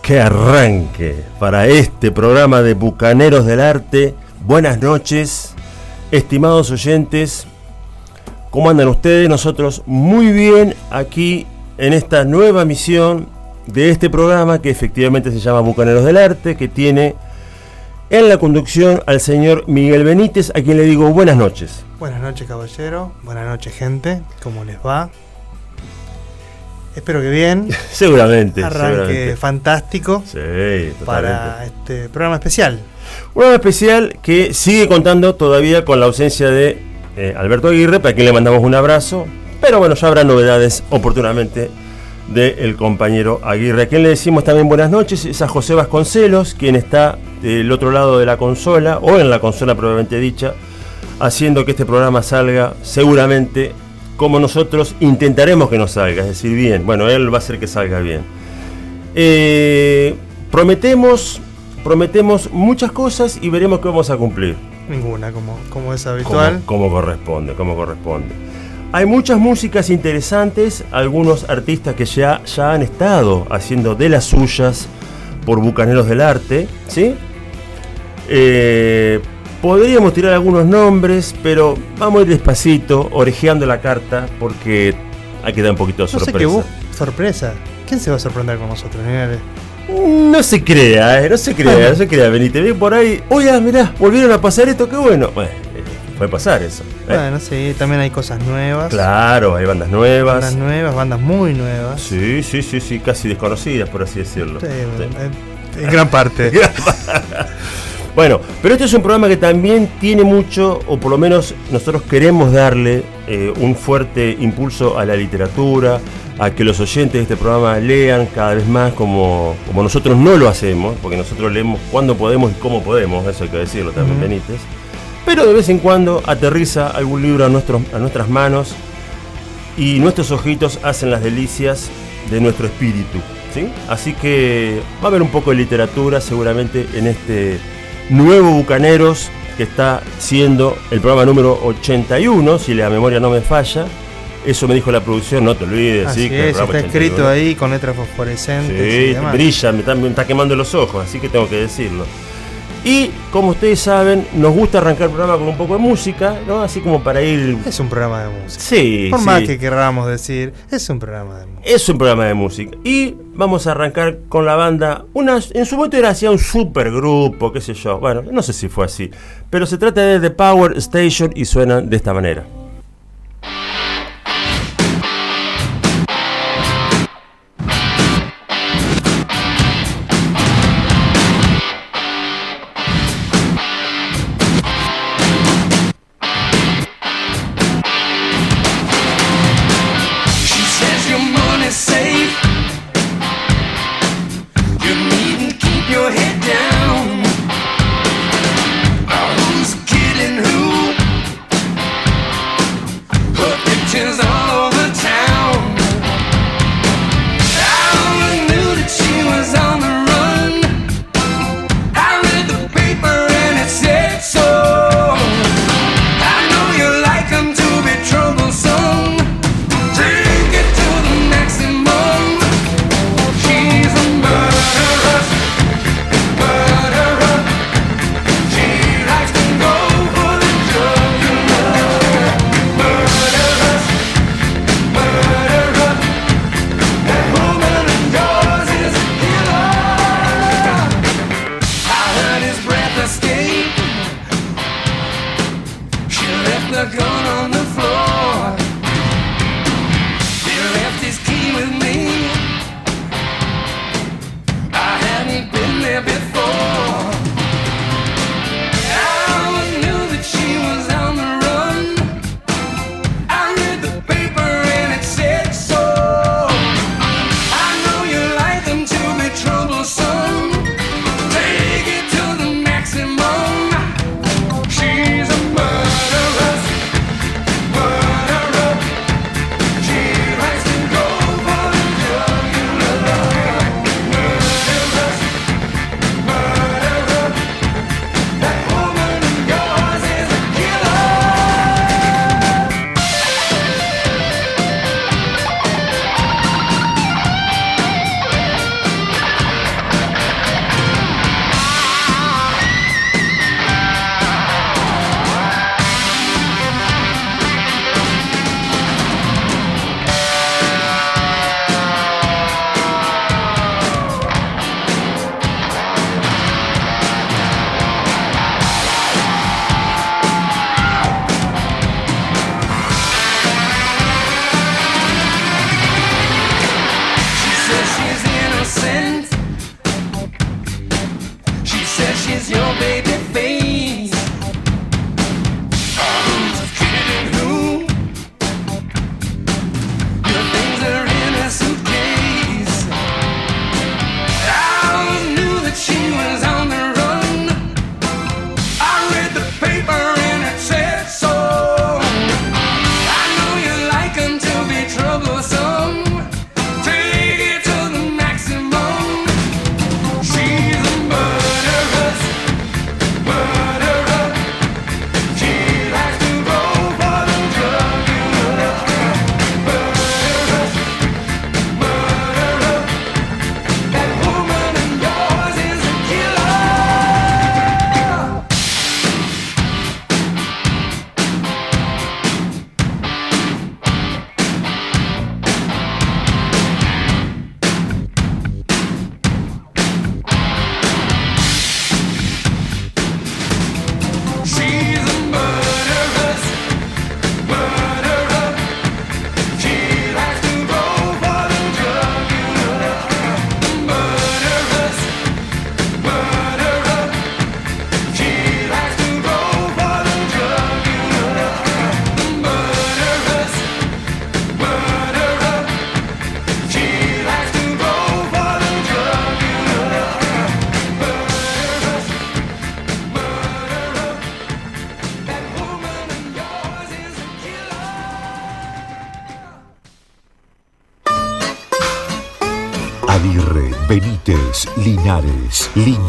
¡Qué arranque para este programa de Bucaneros del Arte! Buenas noches, estimados oyentes. ¿Cómo andan ustedes? Nosotros muy bien aquí en esta nueva misión de este programa que efectivamente se llama Bucaneros del Arte, que tiene en la conducción al señor Miguel Benítez, a quien le digo buenas noches. Buenas noches, caballero. Buenas noches, gente. ¿Cómo les va? Espero que bien. seguramente. Arranque fantástico. Sí, Para este programa especial. Un programa especial que sigue contando todavía con la ausencia de eh, Alberto Aguirre, para quien le mandamos un abrazo. Pero bueno, ya habrá novedades oportunamente del compañero Aguirre. A quien le decimos también buenas noches es a José Vasconcelos, quien está del otro lado de la consola, o en la consola probablemente dicha, haciendo que este programa salga seguramente como nosotros intentaremos que nos salga, es decir, bien. Bueno, él va a hacer que salga bien. Eh, prometemos, prometemos muchas cosas y veremos qué vamos a cumplir. Ninguna, como, como es habitual. Como, corresponde, como corresponde. Hay muchas músicas interesantes, algunos artistas que ya, ya han estado haciendo de las suyas por Bucaneros del Arte, ¿sí? Eh, Podríamos tirar algunos nombres, pero vamos a ir despacito, orejeando la carta, porque hay que dar un poquito de sorpresa. sorpresa. ¿Quién se va a sorprender con nosotros, No se crea, eh, no se crea, no se crea, Benítez. Ve por ahí, oye, mirá, volvieron a pasar esto, qué bueno. Bueno, eh, puede pasar eso. ¿eh? Bueno, sí, también hay cosas nuevas. Claro, hay bandas nuevas. Bandas nuevas, bandas muy nuevas. Sí, sí, sí, sí, casi desconocidas, por así decirlo. Sí, En, gran parte. Bueno, pero este es un programa que también tiene mucho, o por lo menos nosotros queremos darle eh, un fuerte impulso a la literatura, a que los oyentes de este programa lean cada vez más como, como nosotros no lo hacemos, porque nosotros leemos cuando podemos y cómo podemos, eso hay que decirlo también, Benítez. Pero de vez en cuando aterriza algún libro a, nuestros, a nuestras manos y nuestros ojitos hacen las delicias de nuestro espíritu. ¿sí? Así que va a haber un poco de literatura seguramente en este Nuevo Bucaneros, que está siendo el programa número 81, si la memoria no me falla. Eso me dijo la producción, no te olvides. Así que está escrito ahí con letras fosforescentes. Sí, brilla, me me está quemando los ojos, así que tengo que decirlo. Y como ustedes saben, nos gusta arrancar el programa con un poco de música, ¿no? Así como para ir. Es un programa de música. Sí. Por más que querramos decir, es un programa de música. Es un programa de música. Y vamos a arrancar con la banda. Una, en su momento era así un supergrupo, qué sé yo. Bueno, no sé si fue así. Pero se trata de The Power Station y suenan de esta manera.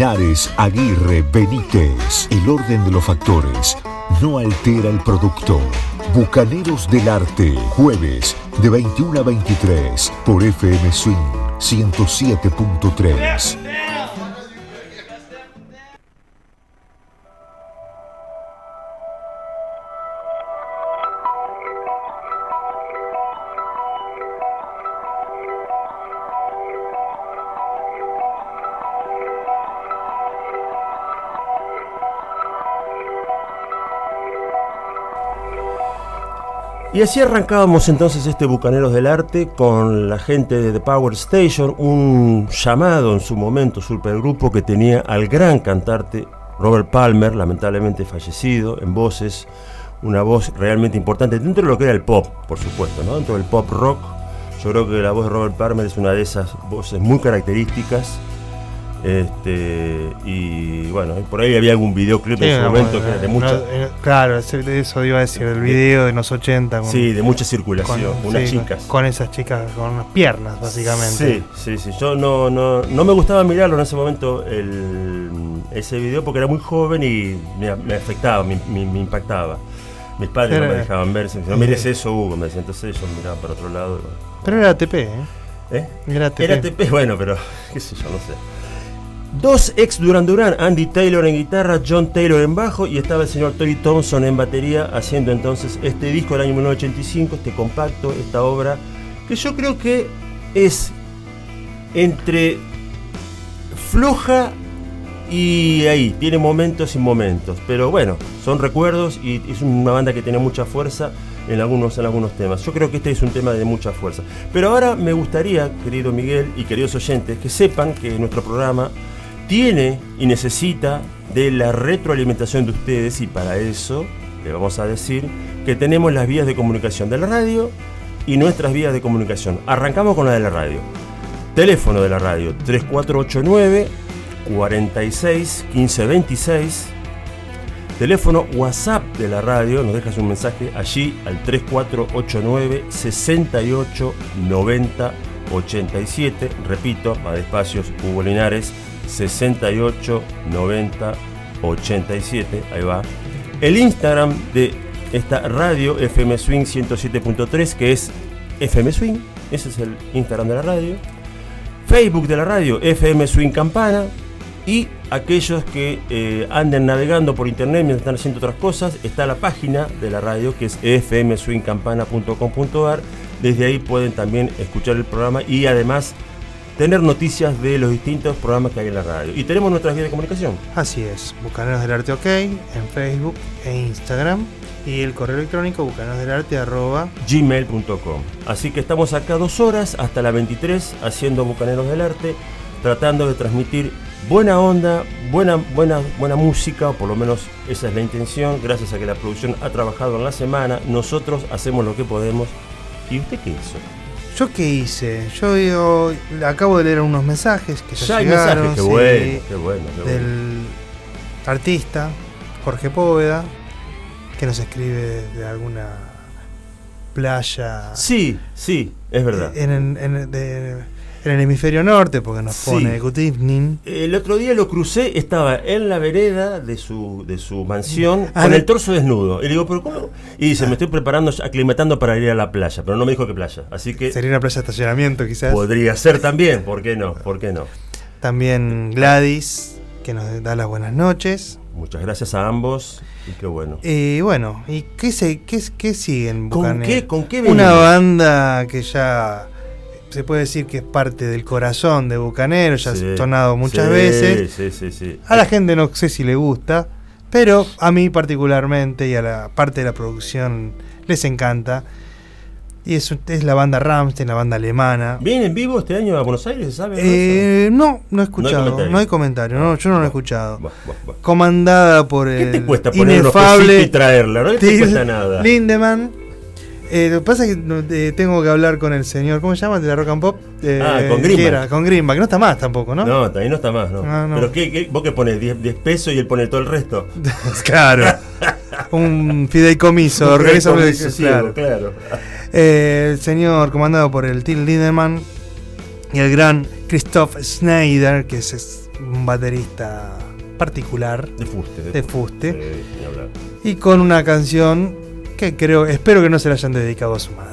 Aguirre, Benítez. El orden de los factores no altera el producto. Bucaneros del Arte, jueves de 21 a 23 por FM Swing 107.3. Y así arrancábamos entonces este Bucaneros del Arte con la gente de The Power Station, un llamado en su momento supergrupo que tenía al gran cantante Robert Palmer, lamentablemente fallecido, en voces, una voz realmente importante dentro de lo que era el pop, por supuesto, ¿no? dentro del pop rock. Yo creo que la voz de Robert Palmer es una de esas voces muy características este, y bueno, por ahí había algún videoclip en ese momento que era de mucha. Eh, claro, eso iba a decir, el video de los 80. Con, sí, de mucha circulación, con, unas chicas. Con esas chicas, con las piernas, básicamente. Sí, sí, sí. Yo no, no, no me gustaba mirarlo en ese momento, el, ese video, porque era muy joven y me, afectaba, me, impactaba. Mis padres no me dejaban ver. no mires eso, Hugo, me decía. Entonces yo miraba para otro lado. Pero era ATP, ¿eh? ¿Eh? Era ATP. Era ATP, bueno, pero qué sé yo, no sé. Dos ex Duran Duran, Andy Taylor en guitarra, John Taylor en bajo y estaba el señor Tori Thompson en batería haciendo entonces este disco del año 1985, este compacto, esta obra, que yo creo que es entre floja y ahí, tiene momentos y momentos, pero bueno, son recuerdos y es una banda que tiene mucha fuerza en algunos, en algunos temas. Yo creo que este es un tema de mucha fuerza. Pero ahora me gustaría, querido Miguel y queridos oyentes, que sepan que nuestro programa tiene y necesita de la retroalimentación de ustedes y para eso le vamos a decir que tenemos las vías de comunicación de la radio y nuestras vías de comunicación. Arrancamos con la de la radio. Teléfono de la radio 3489 46 1526. Teléfono WhatsApp de la radio, nos dejas un mensaje allí al 3489 68 90 87. Repito, más despacios, Hugo Linares 68 90 87. Ahí va. El Instagram de esta radio FM Swing 107.3, que es FM Swing. Ese es el Instagram de la radio. Facebook de la radio, FM Swing Campana. Y aquellos que eh, anden navegando por internet mientras están haciendo otras cosas, está la página de la radio que es fmswingcampana.com.ar. Desde ahí pueden también escuchar el programa y además tener noticias de los distintos programas que hay en la radio. Y tenemos nuestras vías de comunicación. Así es, Bucaneros del Arte OK en Facebook e Instagram y el correo electrónico gmail.com Así que estamos acá dos horas hasta la 23 haciendo Bucaneros del Arte, tratando de transmitir buena onda, buena, buena, buena música, o por lo menos esa es la intención, gracias a que la producción ha trabajado en la semana, nosotros hacemos lo que podemos. ¿Y usted qué hizo? ¿Yo qué hice? Yo, acabo de leer unos mensajes que ya, llegaron. Mensajes, qué, bueno, qué bueno, del artista Jorge Póveda, que nos escribe de alguna playa. Sí, sí, es verdad. En, en, de, en el hemisferio norte, porque nos pone Good Evening. El otro día lo crucé, estaba en la vereda de su, de su mansión ah, con el torso desnudo. Y le digo, ¿pero cómo? Y dice, me estoy preparando, aclimatando para ir a la playa, pero no me dijo qué playa. Así que. Sería una playa de estacionamiento, quizás. Podría ser también, ¿por qué no? ¿Por qué no? También Gladys, que nos da las buenas noches. Muchas gracias a ambos y qué bueno. Y bueno, ¿y qué, se, qué, qué siguen? ¿Con qué, ¿Con qué Una banda que ya se puede decir que es parte del corazón de Bucanero, ya ha sonado muchas veces. a la gente no sé si le gusta, pero a mí particularmente y a la parte de la producción les encanta. Y es, es la banda Ramstein, la banda alemana. ¿Viene en vivo este año a Buenos Aires, sabe? Eh, no, no he escuchado. No hay comentario, no, yo no lo he escuchado. Comandada por el. ¿Qué te cuesta poner inefable y traerla? No te cuesta nada. Lindemann eh, lo que pasa es que eh, tengo que hablar con el señor, ¿cómo se llama? De la Rock and Pop. Eh, ah, con Greenback. con Greenback, no está más tampoco, ¿no? No, también no está más, ¿no? Ah, Pero ¿qué, vos qué pones? ¿10, pesos y él pone todo el resto? claro. un fideicomiso, organiza un claro. claro. el señor comandado por el Till Lindemann y el gran Christoph Schneider, que es un baterista particular de fuste, de, fuste, y con una canción creo, espero que no se la hayan dedicado a su madre.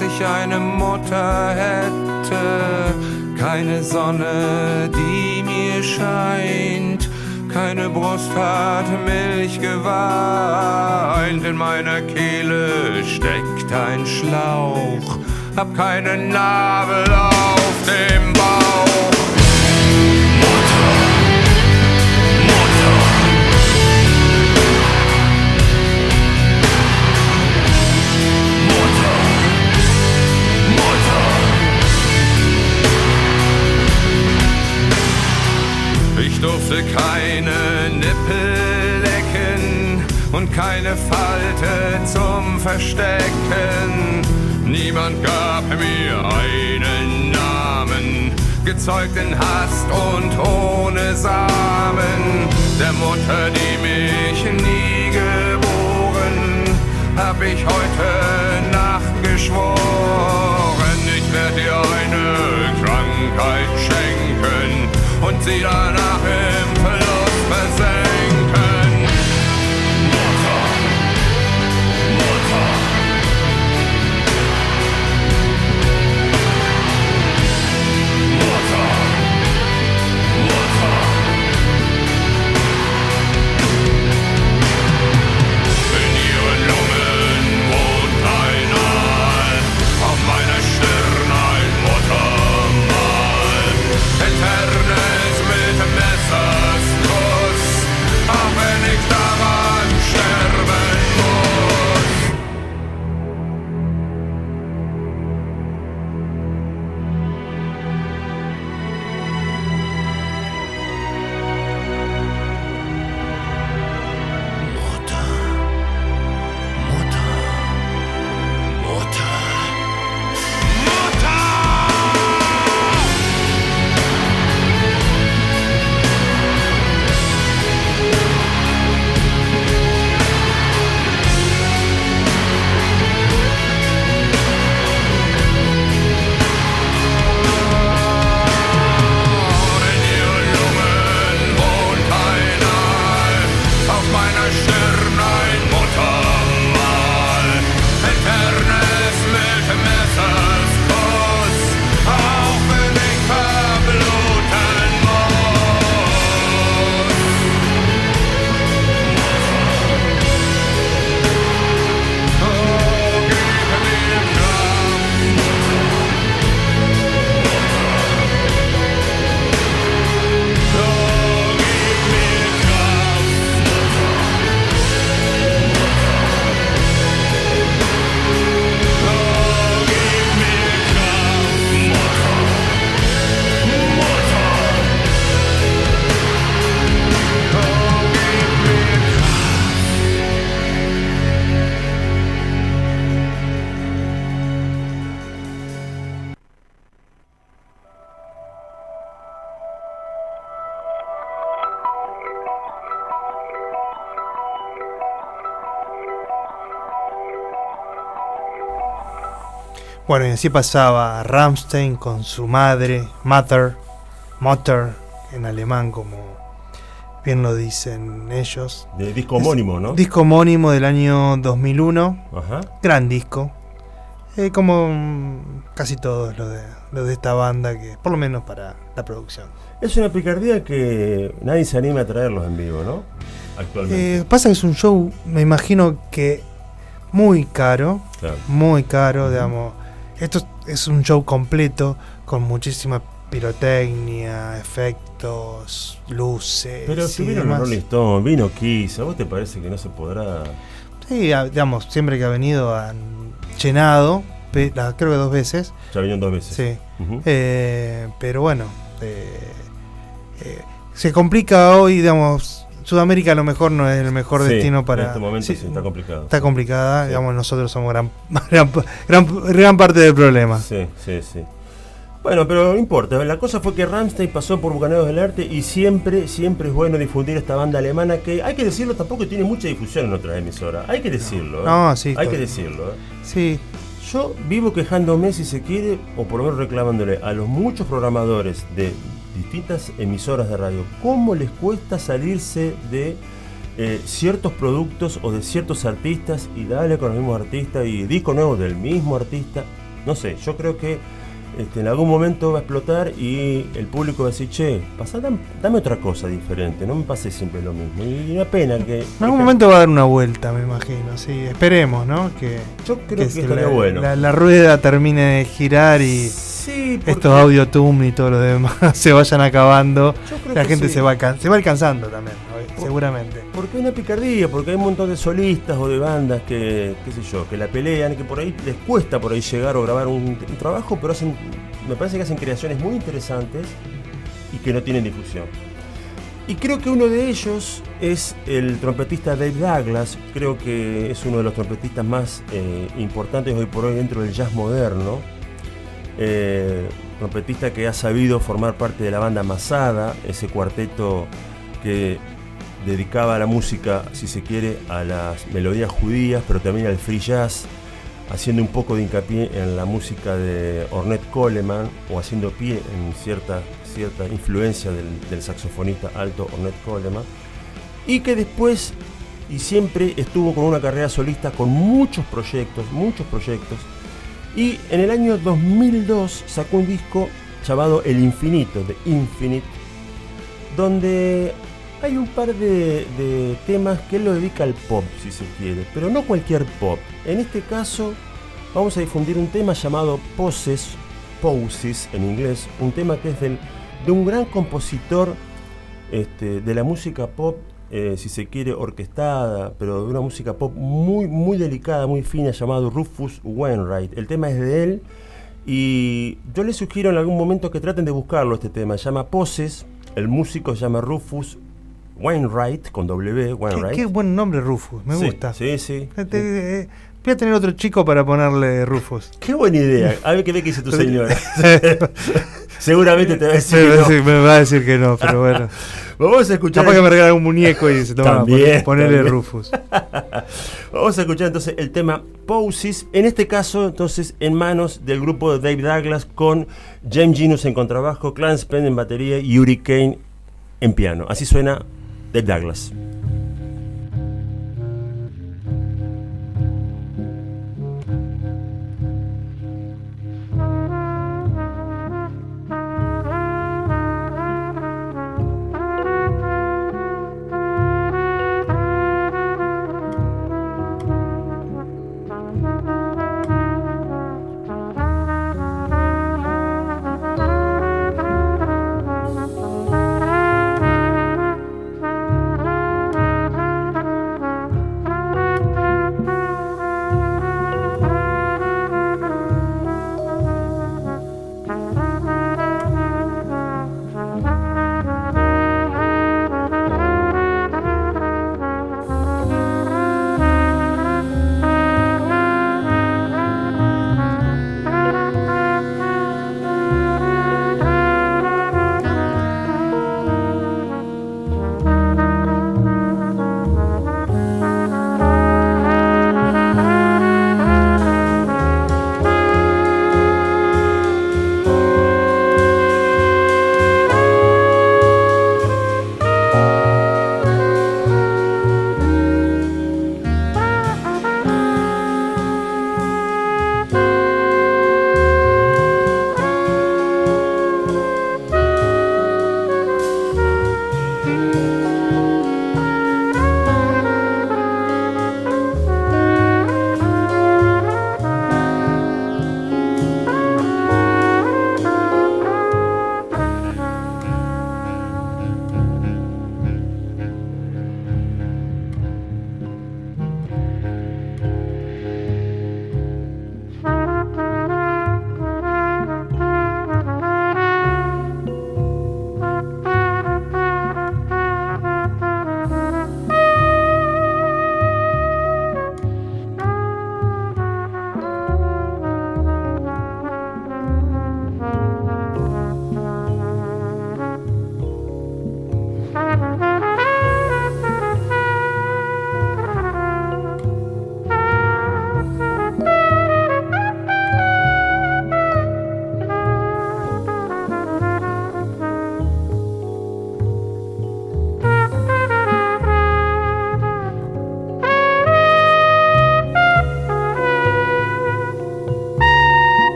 Dass ich eine Mutter hätte. Keine Sonne, die mir scheint, keine Brust hat Milch geweint. In meiner Kehle steckt ein Schlauch, hab keine Nabel auf dem durfte keine Nippel lecken und keine Falte zum Verstecken. Niemand gab mir einen Namen, gezeugt in Hast und ohne Samen. Der Mutter, die mich nie geboren, hab ich heute Nacht geschworen, ich werde dir eine Krankheit schenken und sie danach sand. Así pasaba Ramstein con su madre, Mother, Mutter, en alemán, como bien lo dicen ellos. De disco homónimo, ¿no? Disco homónimo del año 2001. Ajá. Gran disco. Eh, como casi todos lo de, de esta banda, que por lo menos para la producción. Es una picardía que nadie se anima a traerlos en vivo, ¿no? Actualmente. Eh, pasa que es un show, me imagino que muy caro. Muy caro, digamos esto es un show completo con muchísima pirotecnia, efectos, luces. Pero si vino Rolling Stone, vino Kiss, ¿a vos te parece que no se podrá? Sí, digamos, siempre que ha venido han llenado, creo que dos veces. Ya vinieron dos veces. Sí. Eh, pero bueno, se complica hoy, digamos, Sudamérica a lo mejor no es el mejor destino para. En este momento sí, está complicado. Está complicada, digamos, nosotros somos gran, gran, parte del problema. Sí, sí, sí. Bueno, pero no importa. La cosa fue que Ramstein pasó por Bucaneros del Arte y siempre, siempre es bueno difundir esta banda alemana que, hay que decirlo, tampoco tiene mucha difusión en otras emisoras. Hay que decirlo. No, ¿eh? sí. Hay que decirlo. ¿eh? Sí. Yo vivo quejándome, si se quiere, o por lo menos reclamándole a los muchos programadores de distintas emisoras de radio, cómo les cuesta salirse de eh, ciertos productos o de ciertos artistas y darle con los mismos artistas y disco nuevo del mismo artista. No sé, yo creo que este, en algún momento va a explotar y el público va a decir, che, dame, otra cosa diferente, no me pase siempre lo mismo. Y una pena que... En algún momento va a dar una vuelta, me imagino, sí, esperemos, ¿no? Que, yo creo que, estaría bueno. La, rueda termine de girar y estos audio y todo lo demás se vayan acabando. La gente se, va, se va alcanzando también, seguramente. Porque hay una picardía, porque hay un montón de solistas o de bandas que, qué sé yo, que la pelean, que por ahí les cuesta por ahí llegar o grabar un, trabajo, pero hacen, me parece que hacen creaciones muy interesantes y que no tienen difusión. Y creo que uno de ellos es el trompetista Dave Douglas, creo que es uno de los trompetistas más eh, importantes hoy por hoy dentro del jazz moderno. Eh, trompetista que ha sabido formar parte de la banda Masada, ese cuarteto que dedicaba la música, si se quiere, a las melodías judías, pero también al free jazz, haciendo un poco de hincapié en la música de Ornette Coleman o haciendo pie en cierta, cierta influencia del, saxofonista alto Ornette Coleman, y que después y siempre estuvo con una carrera solista con muchos proyectos, muchos proyectos, y en el año 2002 sacó un disco llamado El Infinito, de Infinite, donde hay un par de, temas que él lo dedica al pop, si se quiere, pero no cualquier pop. En este caso, vamos a difundir un tema llamado Poses, Poses en inglés, un tema que es del, de un gran compositor este, de la música pop, eh, si se quiere, orquestada, pero de una música pop muy, muy delicada, muy fina, llamado Rufus Wainwright. El tema es de él y yo les sugiero en algún momento que traten de buscarlo este tema. Se llama Poses, el músico se llama Rufus Wainwright, con W, Wainwright. Qué, buen nombre Rufus, me gusta. Sí, sí. Eh, voy a tener otro chico para ponerle Rufus. Qué buena idea. A ver qué ve que dice tu señora. Seguramente te va a decir que no. me va a decir que no, pero bueno. Vamos a escuchar. Capaz que me regalan un muñeco y se toma ponerle Rufus. Vamos a escuchar entonces el tema Poses. En este caso, entonces, en manos del grupo de Dave Douglas con James Genus en contrabajo, Clarence Penn en batería y Yuri Kane en piano. Así suena de Douglas.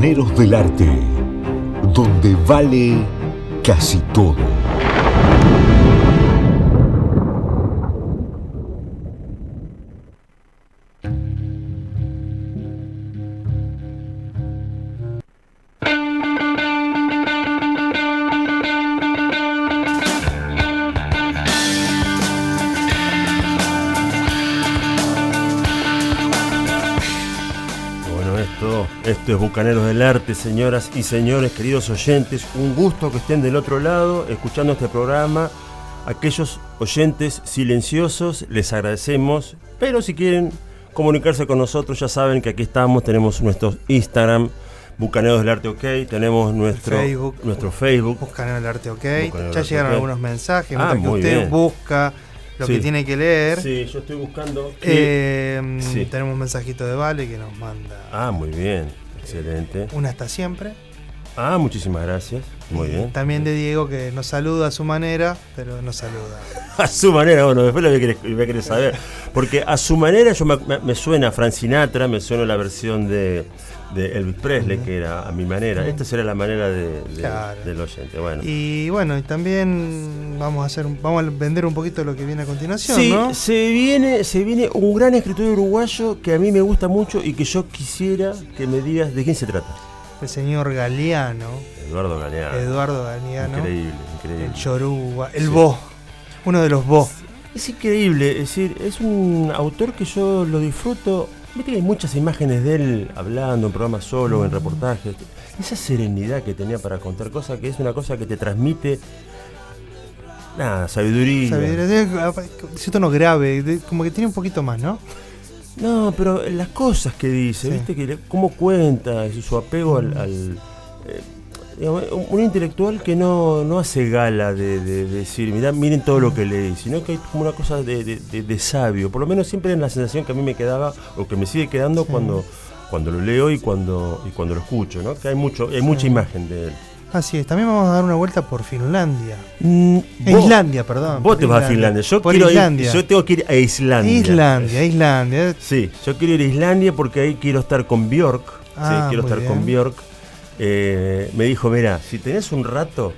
Del Arte, donde vale casi todo. Bucaneros del Arte, señoras y señores, queridos oyentes. Un gusto que estén del otro lado escuchando este programa. Aquellos oyentes silenciosos, les agradecemos. Pero si quieren comunicarse con nosotros, ya saben que aquí estamos. Tenemos nuestro Instagram, Bucaneros del Arte OK. Tenemos nuestro Facebook. Nuestro Facebook. Bucaneros del Arte OK. ya llegaron algunos mensajes. Ah, que usted busca lo que tiene que leer. Sí, yo estoy buscando. Eh, tenemos un mensajito de Vale que nos manda. Ah, muy bien, excelente. Una hasta siempre. Ah, muchísimas gracias. Muy bien. También de Diego que nos saluda a su manera, pero nos saluda. a su manera, bueno, después lo voy a querer, saber. Porque a su manera yo me, suena Frank Sinatra, me suena la versión de de Elvis Presley, que era a mi manera. Esta será la manera de, del oyente. Bueno. Y bueno, y también vamos a hacer vamos a vender un poquito lo que viene a continuación. Sí, se viene, se viene un gran escritor uruguayo que a mí me gusta mucho y que yo quisiera que me digas de quién se trata. El señor Galeano. Eduardo Galeano. Eduardo Galeano. Increíble, increíble. El Choruba, el Bo, uno de los Bo. Es increíble, es decir, es un autor que yo lo disfruto Viste que hay muchas imágenes de él hablando en programas solo, en reportajes. Esa serenidad que tenía para contar cosas, que es una cosa que te transmite. Nada, sabiduría. Sabiduría, ese tono grave, como que tiene un poquito más, ¿no? No, pero las cosas que dice, ¿viste? Que, cómo cuenta, su apego al. Eh, un intelectual que no, hace gala de, decir, mirá, miren todo lo que leí, sino que hay como una cosa de, sabio. Por lo menos siempre es la sensación que a mí me quedaba, o que me sigue quedando cuando, cuando lo leo y cuando, y cuando lo escucho, ¿no? Que hay, mucho, hay mucha imagen de él. Así es, también vamos a dar una vuelta por Finlandia. Mm, Islandia, perdón. Vos te vas a Finlandia. Yo, quiero Ir, yo tengo que ir a Islandia. Islandia, Islandia. Sí, yo quiero ir a Islandia porque ahí quiero estar con Bjork. sí, ah, quiero estar con Bjork eh, me dijo, mira, si tenés un rato,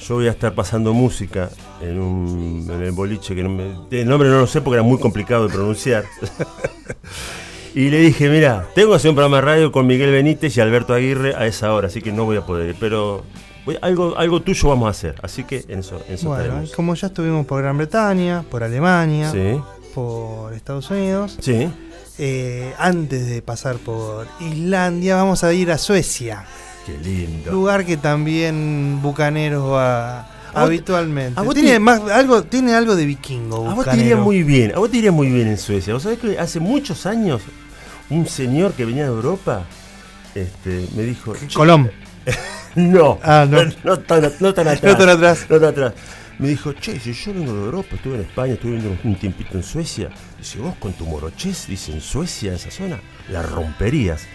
yo voy a estar pasando música en, un, en el boliche, que no me, el nombre no lo sé porque era muy complicado de pronunciar. y le dije, mira, tengo que hacer un programa de radio con Miguel Benítez y Alberto Aguirre a esa hora, así que no voy a poder ir, pero algo, algo tuyo vamos a hacer, así que en eso, en bueno, como ya estuvimos por Gran Bretaña, por Alemania, por Estados Unidos. Sí eh, antes de pasar por Islandia, vamos a ir a Suecia. Qué lindo. Lugar que también Bucaneros va habitualmente. tiene, algo, tiene algo de vikingo. A vos te iría muy bien, a vos te iría muy bien en Suecia. ¿Vos sabés que hace muchos años un señor que venía de Europa este, me dijo... Colón. no, ah, no. No, tan, atrás. No tan atrás. No tan atrás me dijo, che, si yo vengo de Europa, estuve en España, estuve un tiempito en Suecia, dice, vos con tu morochez, dice, en Suecia, esa zona, la romperías.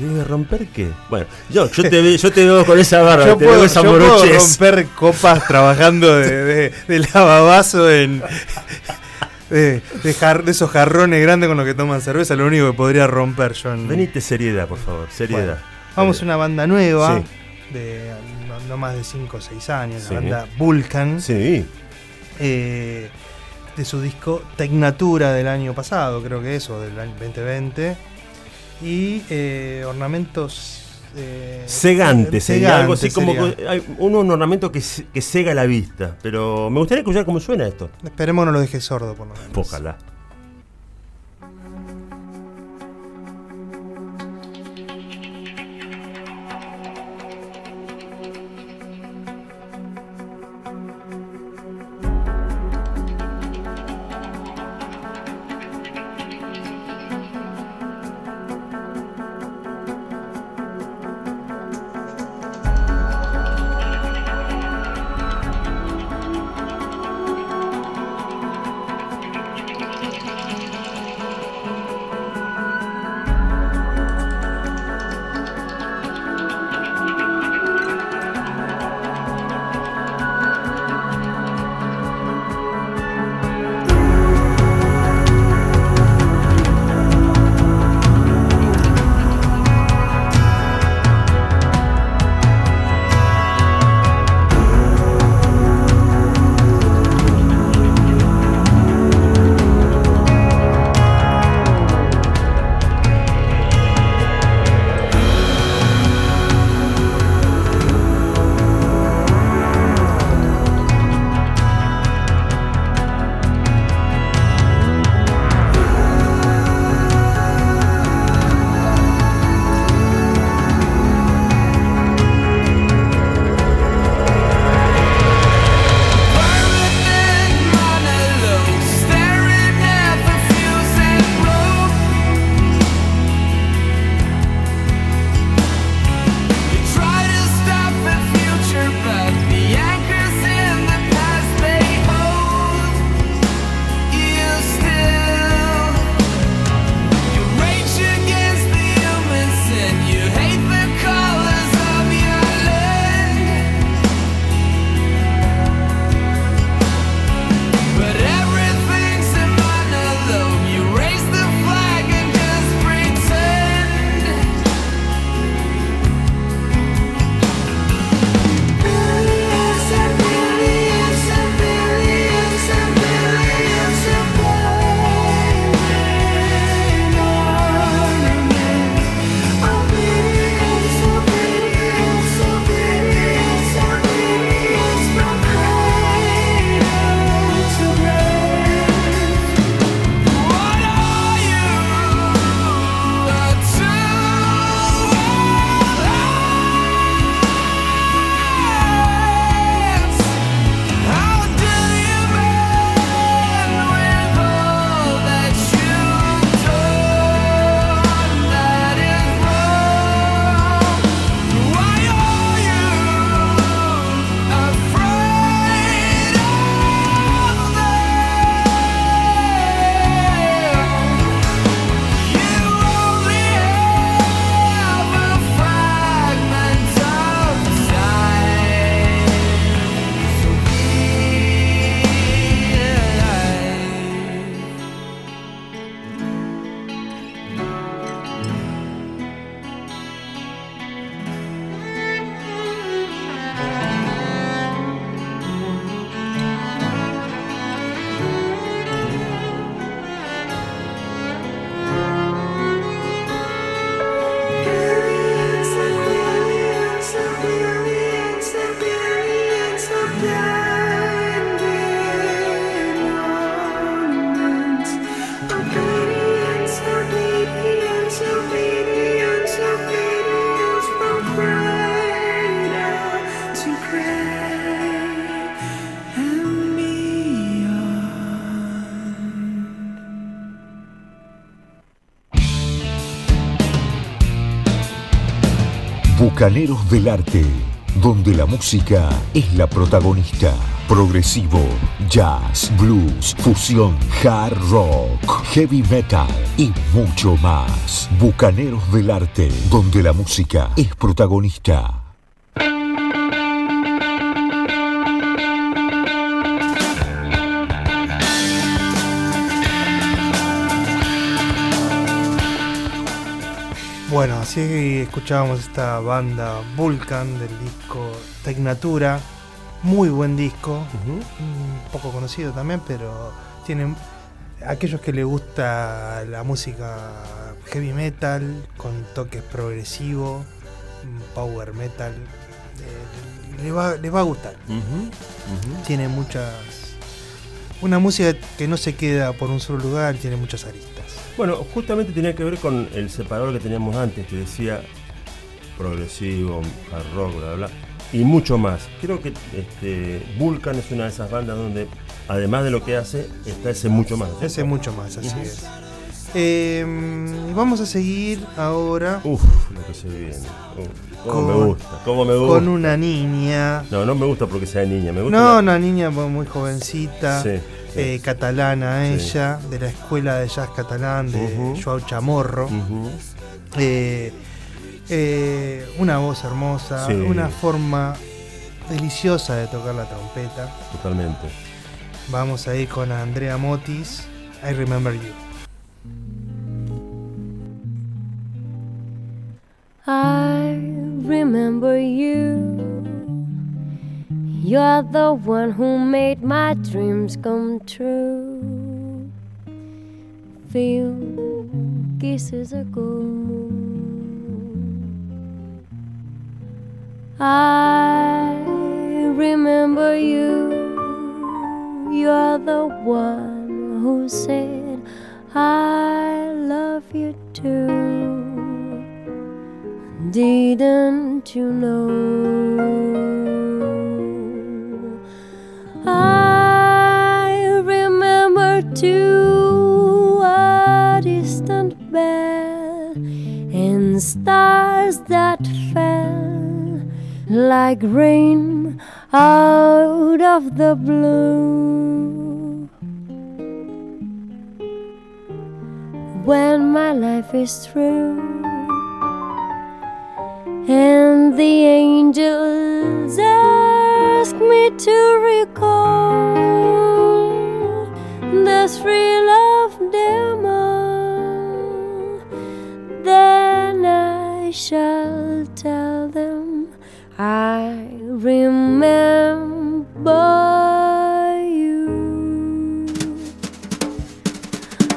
Yo ¿romper qué? Bueno, yo, yo, te, yo te veo con esa barra, yo te puedo, veo esa yo puedo romper copas trabajando de, de, lavavaso en... De, esos jarrones grandes con los que toman cerveza, lo único que podría romper yo en... Venite seriedad, por favor, seriedad. vamos a una banda nueva de no, más de 5 o 6 años, la banda Vulcan. Sí. Eh, de su disco Tecnatura del año pasado, creo que eso, del año 2020. Y eh, ornamentos. Eh, segantes, algo así como un, ornamento que, que cega la vista. Pero me gustaría escuchar cómo suena esto. Esperemos no lo deje sordo, por lo menos. Ojalá. Bucaneros del Arte, donde la música es la protagonista. Progresivo, jazz, blues, fusión, hard rock, heavy metal y mucho más. Bucaneros del Arte, donde la música es protagonista. Bueno, así escuchábamos esta banda Vulcan del disco Tecnatura. Muy buen disco, un poco conocido también, pero tienen aquellos que les gusta la música heavy metal con toques progresivos, power metal, eh, les, va, les, va, a gustar. Tiene muchas. Una música que no se queda por un solo lugar, tiene muchas aristas. Bueno, justamente tenía que ver con el separador que teníamos antes, que decía progresivo, hard rock, bla, bla, y mucho más. Creo que este, Vulcan es una de esas bandas donde, además de lo que hace, está ese mucho más. Ese mucho más, así es. Em, vamos a seguir ahora. Uf, lo que se viene. cómo me gusta, cómo me gusta. Con una niña. No, no me gusta porque sea niña, me gusta. No, una niña muy jovencita. Sí. Eh, catalana ella, de la escuela de jazz catalán de Joao Chamorro. Eh, eh, una voz hermosa, una forma deliciosa de tocar la trompeta. Totalmente. Vamos a ir con Andrea Motis, I Remember You. I remember you. You're the one who made my dreams come true. Few kisses ago, I remember you. You're the one who said, I love you too. Didn't you know? I remember too a distant bell and stars that fell like rain out of the blue. When my life is through and the angels ask me to recall the thrill of them all, then I shall tell them I remember you.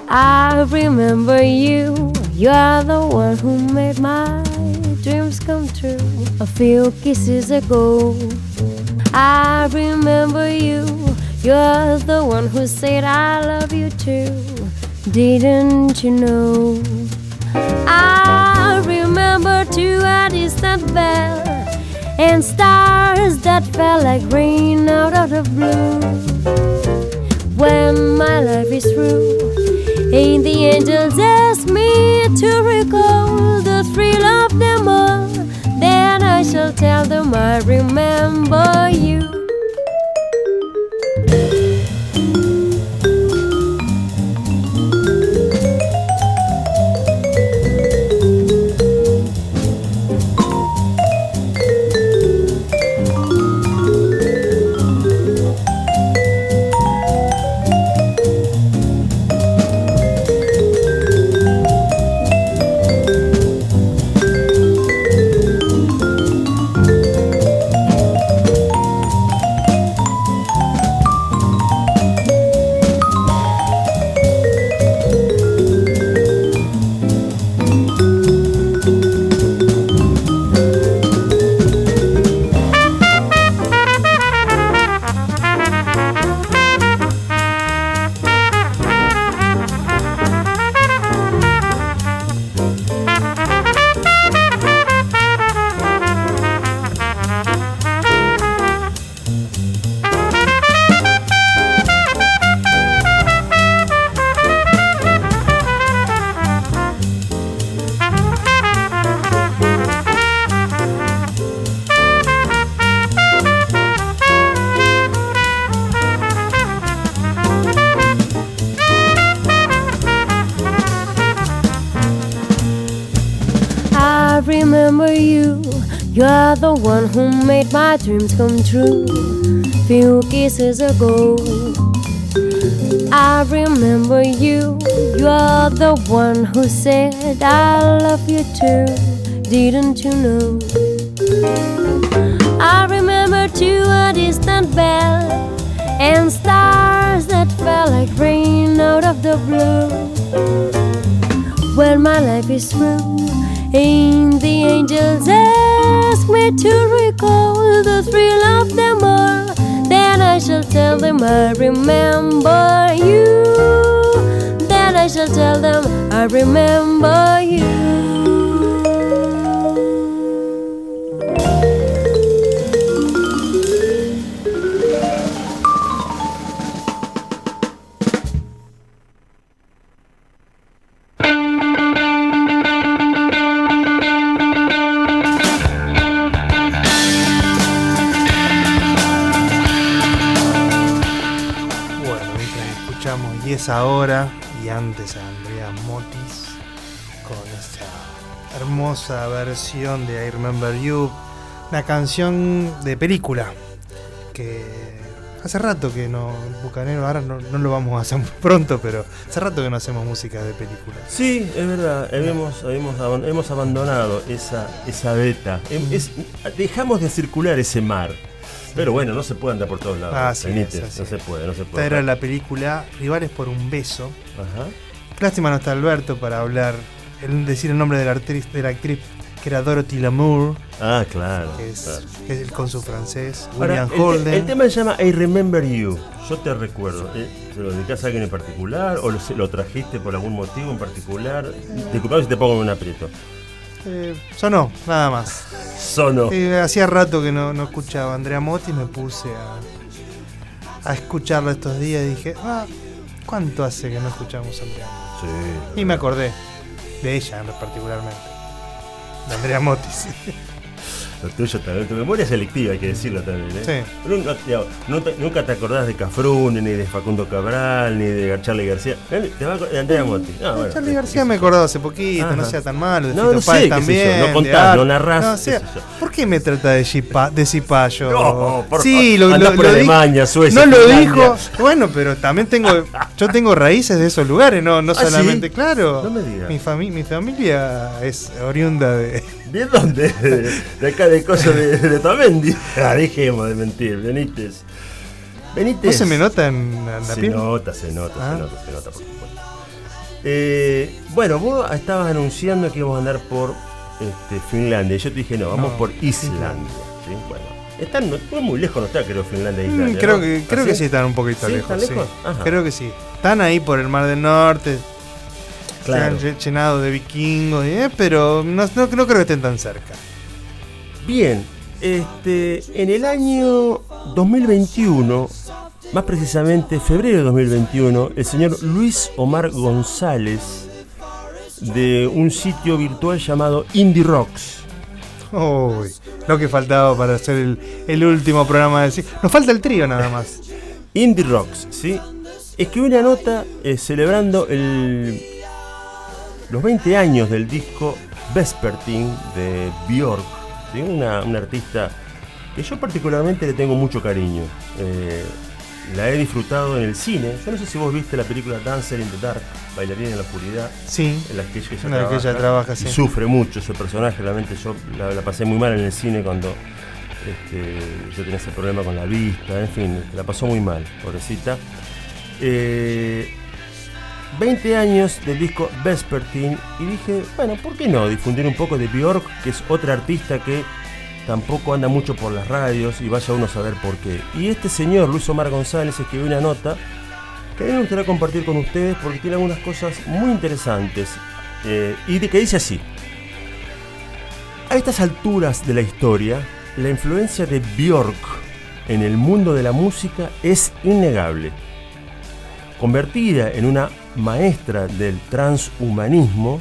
I remember you. You are the one who made my dreams come true a few kisses ago. I remember you, you're the one who said I love you too. Didn't you know? I remember too a distant bell and stars that fell like rain out of the blue. When my life is through, ain't the angels ask me to recall the thrill of them all? I shall tell them I remember you. One who made my dreams come true. Few kisses ago, I remember you. You're the one who said I love you too. Didn't you know? I remember too a distant bell and stars that fell like rain out of the blue. When my life is through, ain't the angels ask me to recall the thrill of them all? Then I shall tell them I remember you. Then I shall tell them I remember you. Hermosa versión de I Remember You, una canción de película que hace rato que no, Bucanero, ahora no, lo vamos a hacer pronto, pero hace rato que no hacemos música de película. Sí, es verdad, hemos, hemos, abandonado esa, esa beta, dejamos de circular ese mar. Pero bueno, no se puede andar por todos lados. Ah, sí, no se puede, no se puede. Esta era la película Rivales por un beso. Ajá. Lástima no está Alberto para hablar, decir el nombre de la actriz, de la actriz que era Dorothy Lamour. Ah, claro. Que es, con su francés, William Holden. El, tema se llama I Remember You. Yo te recuerdo. Eh, ¿Se lo dedicas a alguien en particular o lo, trajiste por algún motivo en particular? Disculpame si te pongo en un aprieto. Eh, sonó, nada más. Sonó. hacía rato que no, escuchaba a Andrea Motti y me puse a, a escucharlo estos días y dije, ah, ¿cuánto hace que no escuchamos a Andrea Motti? Y me acordé de ella particularmente, de Andrea Motti. Lo tuyo también. Tu memoria es selectiva, hay que decirlo también. ¿eh? Sí. Nunca, te acordás de Cafrune, ni de Facundo Cabral, ni de Charlie García. Te va de Andrea Motti. No, Charlie García me acordado hace poquito, no sea tan malo. no, no sé, también. No contás, no narrás. No, sea, ¿Por qué me trata de, chipa, de cipayo? No, por sí, lo, lo, por lo Alemania, Suecia. No lo dijo. Bueno, pero también tengo. Yo tengo raíces de esos lugares, no, no ¿Ah, solamente, claro. No me digas. Mi, mi familia es oriunda de. ¿De dónde? De, acá de cosas de, de Tamendi. Ah, dejemos de mentir, Benítez. Benítez. ¿No se me nota en la se Nota, se nota, se ah. nota, se nota, por supuesto. Eh, bueno, vos estabas anunciando que íbamos a andar por este, Finlandia. Y yo te dije, no, vamos por Islandia. ¿sí? Bueno, están no, muy lejos, no está, creo, Finlandia e Islandia. creo que, creo que sí están un poquito lejos. ¿Están lejos? Creo que sí. Están ahí por el Mar del Norte se han llenado de vikingos, ¿eh? pero no, creo que estén tan cerca. Bien, este, en el año 2021, más precisamente febrero de 2021, el señor Luis Omar González, de un sitio virtual llamado Indie Rocks. Uy, lo que faltaba para hacer el, último programa de Nos falta el trío nada más. Indie Rocks, ¿sí? Escribió una nota eh, celebrando el los 20 años del disco Vespertine de Björk, una, artista que yo particularmente le tengo mucho cariño. Eh, la he disfrutado en el cine. Yo no sé si vos viste la película Dancer in the Dark, Bailarina en la Oscuridad. Sí. En la que ella, trabaja, Sufre mucho ese personaje, realmente yo la, pasé muy mal en el cine cuando este, yo tenía ese problema con la vista, en fin, la pasó muy mal, pobrecita. Eh, 20 años del disco Vespertine y dije, bueno, ¿por qué no difundir un poco de Björk, que es otra artista que tampoco anda mucho por las radios y vaya uno a saber por qué? Y este señor, Luis Omar González, escribió una nota que a mí me gustaría compartir con ustedes porque tiene algunas cosas muy interesantes eh, y de que dice así. A estas alturas de la historia, la influencia de Björk en el mundo de la música es innegable. Convertida en una maestra del transhumanismo,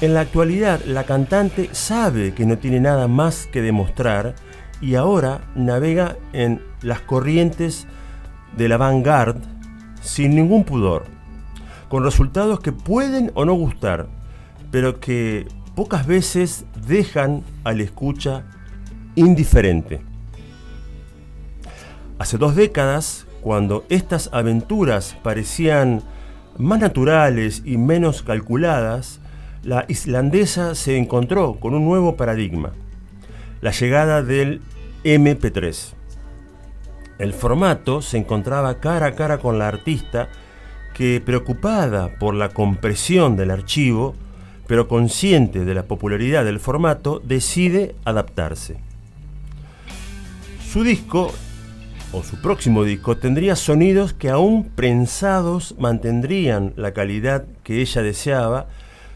en la actualidad la cantante sabe que no tiene nada más que demostrar y ahora navega en las corrientes de la vanguard sin ningún pudor, con resultados que pueden o no gustar, pero que pocas veces dejan al escucha indiferente. Hace dos décadas, cuando estas aventuras parecían más naturales y menos calculadas, la islandesa se encontró con un nuevo paradigma, la llegada del MP3. El formato se encontraba cara a cara con la artista que, preocupada por la compresión del archivo, pero consciente de la popularidad del formato, decide adaptarse. Su disco, o su próximo disco, tendría sonidos que aún prensados mantendrían la calidad que ella deseaba,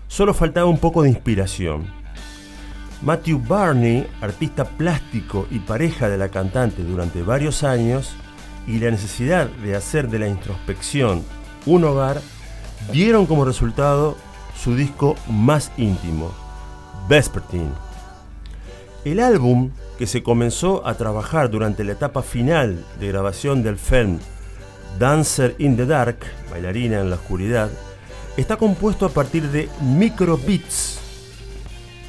solo faltaba un poco de inspiración. Matthew Barney, artista plástico y pareja de la cantante durante varios años, y la necesidad de hacer de la introspección un hogar, dieron como resultado su disco más íntimo, Vespertine. El álbum, que se comenzó a trabajar durante la etapa final de grabación del film Dancer in the Dark, bailarina en la oscuridad, está compuesto a partir de micro beats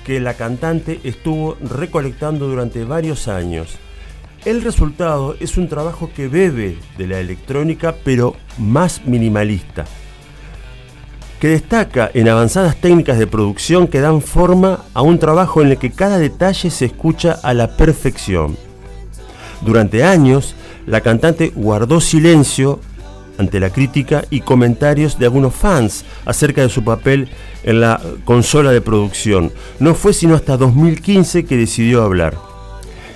que la cantante estuvo recolectando durante varios años. El resultado es un trabajo que bebe de la electrónica pero más minimalista, que destaca en avanzadas técnicas de producción que dan forma a un trabajo en el que cada detalle se escucha a la perfección. Durante años, la cantante guardó silencio ante la crítica y comentarios de algunos fans acerca de su papel en la consola de producción. No fue sino hasta 2015 que decidió hablar.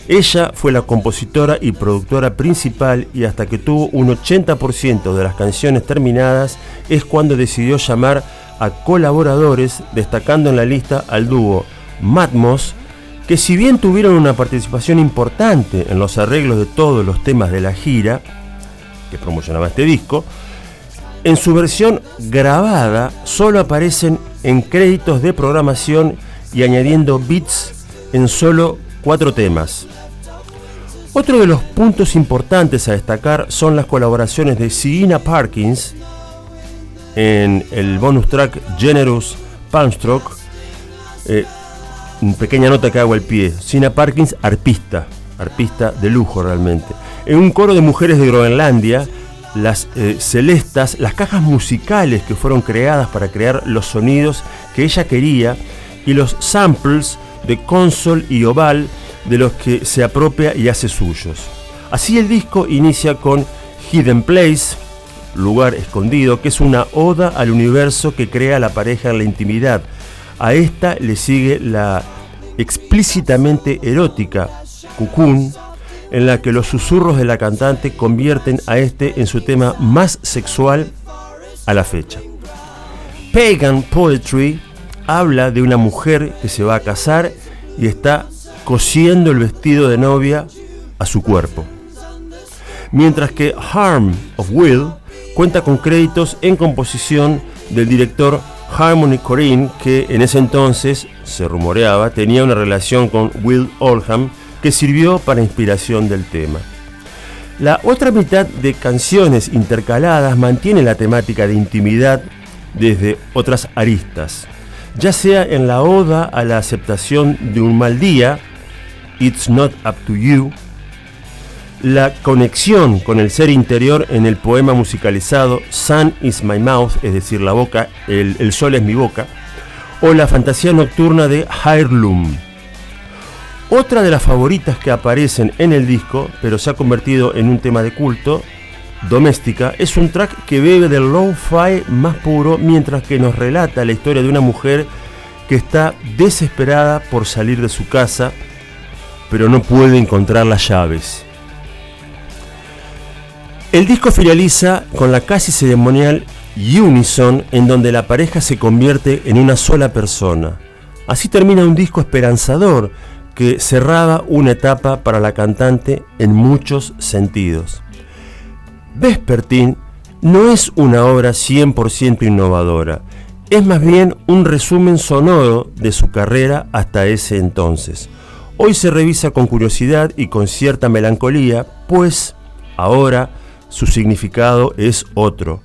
Ella fue la compositora y productora principal y hasta que tuvo un 80% de las canciones terminadas es cuando decidió llamar a colaboradores, destacando en la lista al dúo Matmos, que si bien tuvieron una participación importante en los arreglos de todos los temas de la gira, que promocionaba este disco, en su versión grabada solo aparecen en créditos de programación y añadiendo beats en solo cuatro temas. Otro de los puntos importantes a destacar son las colaboraciones de Sigina Parkins en el bonus track Generous Palmstroke. Eh, pequeña nota que hago al pie. Sigina Parkins, arpista, arpista de lujo realmente en un coro de mujeres de Groenlandia, las eh, celestas, las cajas musicales que fueron creadas para crear los sonidos que ella quería y los samples de console y oval de los que se apropia y hace suyos. Así el disco inicia con Hidden Place, lugar escondido, que es una oda al universo que crea la pareja en la intimidad. A esta le sigue la explícitamente erótica Cocoon, en la que los susurros de la cantante convierten a este en su tema más sexual a la fecha. Pagan Poetry habla de una mujer que se va a casar y está cosiendo el vestido de novia a su cuerpo. Mientras que Harm of Will cuenta con créditos en composición del director Harmony Corrine, que en ese entonces, se rumoreaba, tenía una relación con Will Oldham, que sirvió para inspiración del tema. La otra mitad de canciones intercaladas mantiene la temática de intimidad desde otras aristas, ya sea en la oda a la aceptación de un mal día, It's Not Up to You, la conexión con el ser interior en el poema musicalizado Sun is My Mouth, es decir, la boca, el, el sol es mi boca, o la fantasía nocturna de Heirloom. Otra de las favoritas que aparecen en el disco, pero se ha convertido en un tema de culto, Doméstica, es un track que bebe del low-fi más puro mientras que nos relata la historia de una mujer que está desesperada por salir de su casa, pero no puede encontrar las llaves. El disco finaliza con la casi ceremonial Unison en donde la pareja se convierte en una sola persona. Así termina un disco esperanzador que cerraba una etapa para la cantante en muchos sentidos. Vespertine no es una obra 100% innovadora, es más bien un resumen sonoro de su carrera hasta ese entonces. Hoy se revisa con curiosidad y con cierta melancolía, pues ahora su significado es otro.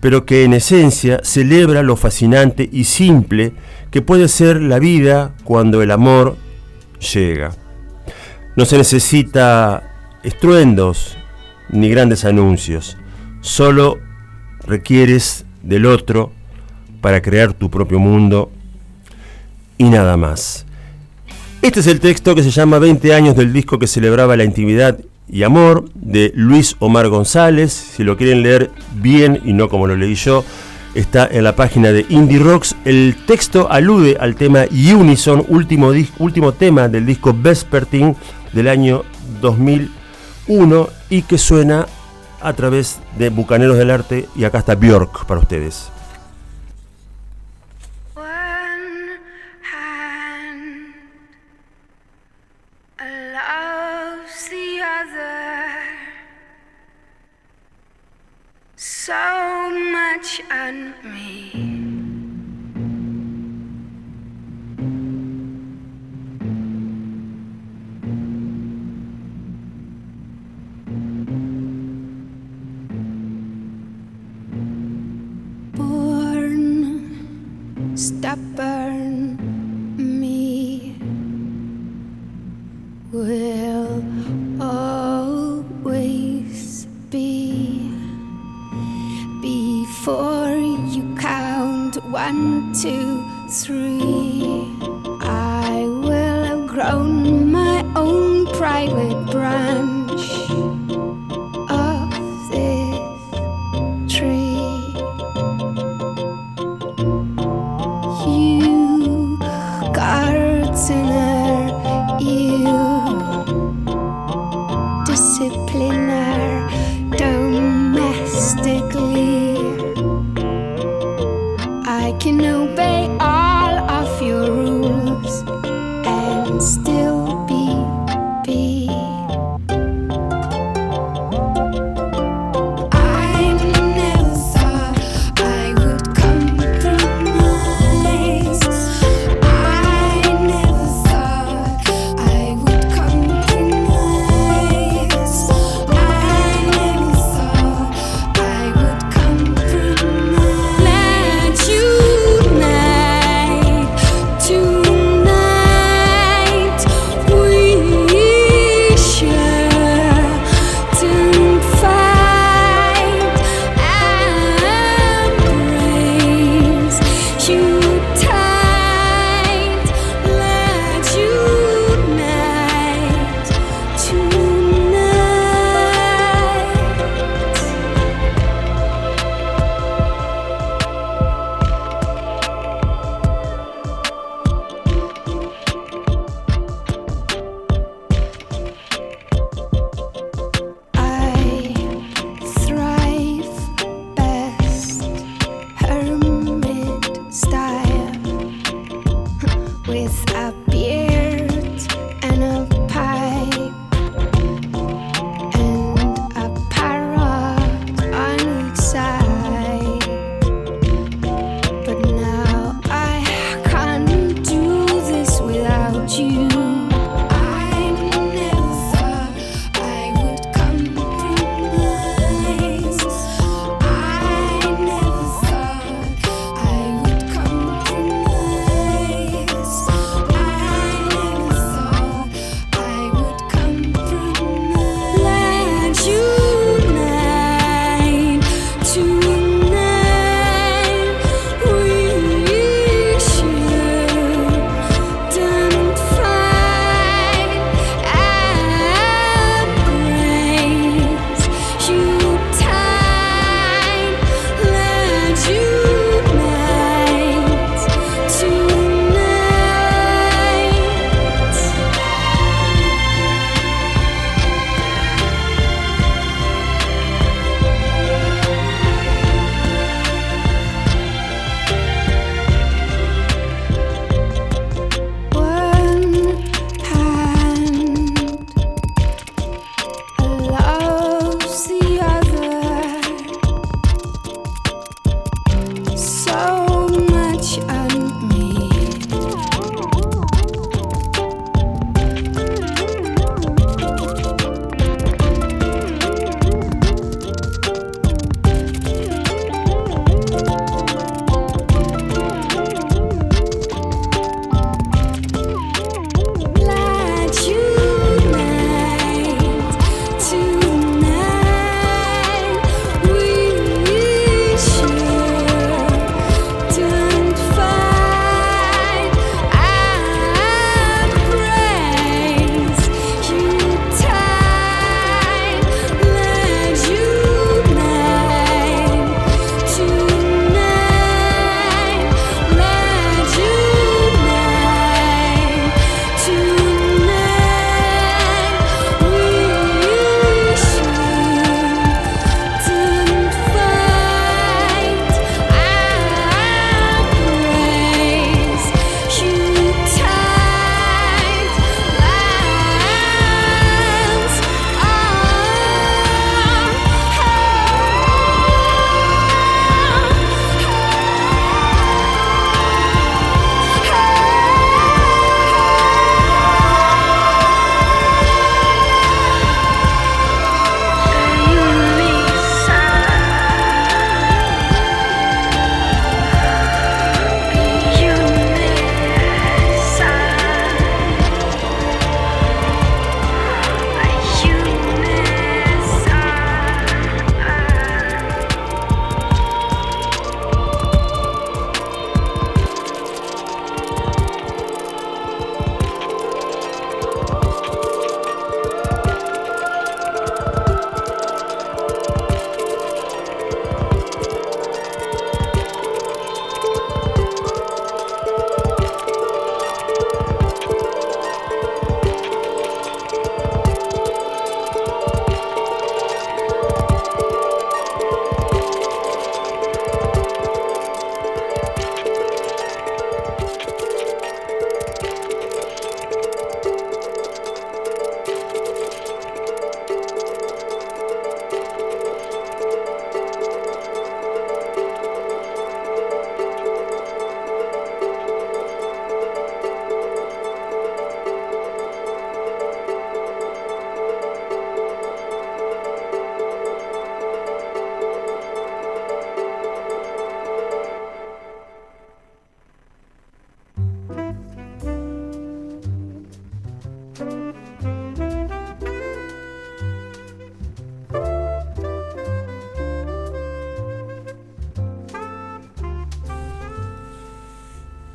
pero que en esencia celebra lo fascinante y simple que puede ser la vida cuando el amor llega. No se necesita estruendos ni grandes anuncios, solo requieres del otro para crear tu propio mundo y nada más. Este es el texto que se llama 20 años del disco que celebraba la intimidad y amor de Luis Omar González. Si lo quieren leer bien y no como lo leí yo, está en la página de Indie Rocks. El texto alude al tema Unison, último, último tema del disco Vespertine del año 2001 y que suena a través de Bucaneros del Arte y acá está Björk para ustedes. Stubborn me will always be before you count one, two, three. I will have grown my own private branch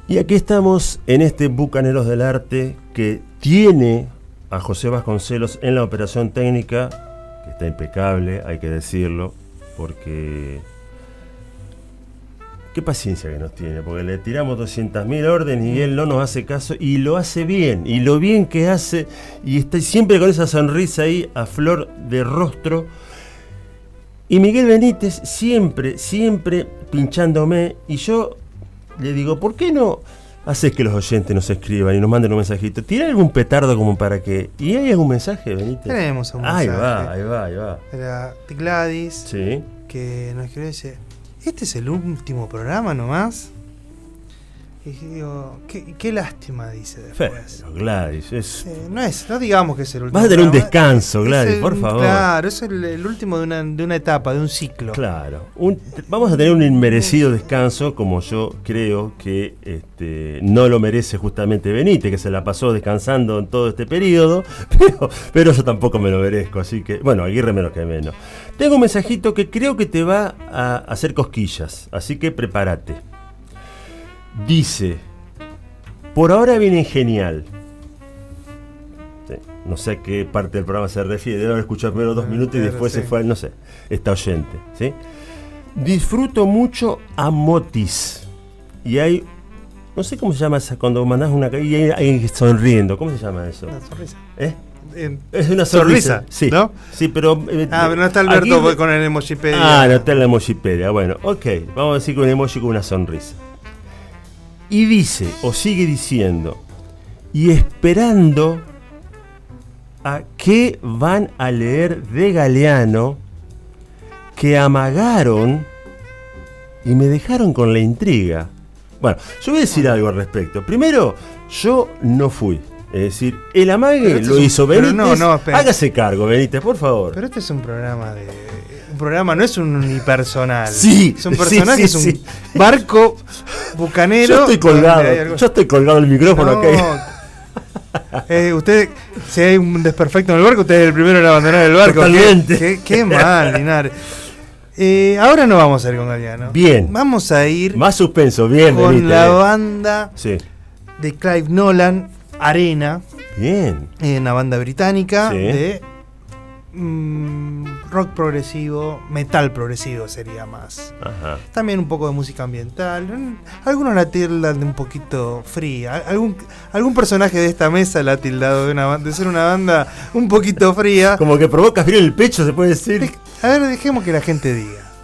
Y aquí estamos en este Bucaneros del Arte que tiene a José Vasconcelos en la operación técnica, que está impecable, hay que decirlo, porque qué paciencia que nos tiene, porque le tiramos 200.000 órdenes y él no nos hace caso y lo hace bien, y lo bien que hace, y está siempre con esa sonrisa ahí a flor de rostro. Y Miguel Benítez siempre, siempre pinchándome, y yo le digo, ¿por qué no haces que los oyentes nos escriban y nos manden un mensajito? ¿Tiene algún petardo como para que... ¿Y hay algún mensaje, Benítez? Tenemos un Ahí mensaje. va, ahí va, ahí va. Era Gladys, Sí. que nos escribió y dice, ¿este es el último programa nomás? Y digo, qué, qué lástima, dice después. Pero Gladys, es... Eh, no es, no digamos que es el último. Vas a tener un descanso, Es Gladys, el- por favor. Claro, es el, el último de una, de una etapa, de un ciclo. Claro. Un- vamos a tener un inmerecido descanso, como yo creo que este, no lo merece justamente Benítez, que se la pasó descansando en todo este periodo, pero, pero yo tampoco me lo merezco, así que, bueno, Aguirre menos que menos. Tengo un mensajito que creo que te va a hacer cosquillas, así que prepárate. Dice, por ahora viene genial. Sí, No sé a qué parte del programa se refiere, debe haber escuchado primero dos Ah, minutos y después se fue, no sé, está oyente. ¿sí? Disfruto mucho a Motis. Y hay, no sé cómo se llama esa, cuando mandás una y hay alguien sonriendo, ¿cómo se llama eso? Una sonrisa. ¿Eh? Eh, Es una sonrisa. Sonrisa, sí. ¿no? Sí, pero. eh, ah, pero no está Alberto Aguirre- con el emojipedia. Ah, no está en la emojipedia. Bueno, ok, vamos a decir con un emoji con una sonrisa. Y dice, o sigue diciendo, y esperando a qué van a leer de Galeano que amagaron y me dejaron con la intriga. Bueno, yo voy a decir algo al respecto. Primero, yo no fui. Es decir, el amague este lo un- hizo pero Benítez. no, no, espera. Hágase cargo, Benítez, por favor. Pero este es un programa de. Un programa no es un unipersonal. Sí, Es un sí, personaje, sí, es un sí. barco bucanero. Yo estoy colgado, yo estoy colgado el micrófono No. acá. Eh, usted, si hay un desperfecto en el barco, usted es el primero en abandonar el barco. Totalmente. Qué, qué- qué mal, Linares. Eh, ahora no vamos a ir con Galeano. Bien. Vamos a ir Más suspenso, bien, con la banda Sí. de Clive Nolan, Arena, Bien. eh, una banda británica Sí. de mm, rock progresivo, metal progresivo sería más. Ajá. También un poco de música ambiental. Algunos la tildan de un poquito fría. Algún, algún personaje de esta mesa la ha tildado de, una, de ser una banda un poquito fría. Como que provoca frío en el pecho, se puede decir. A ver, dejemos que la gente diga.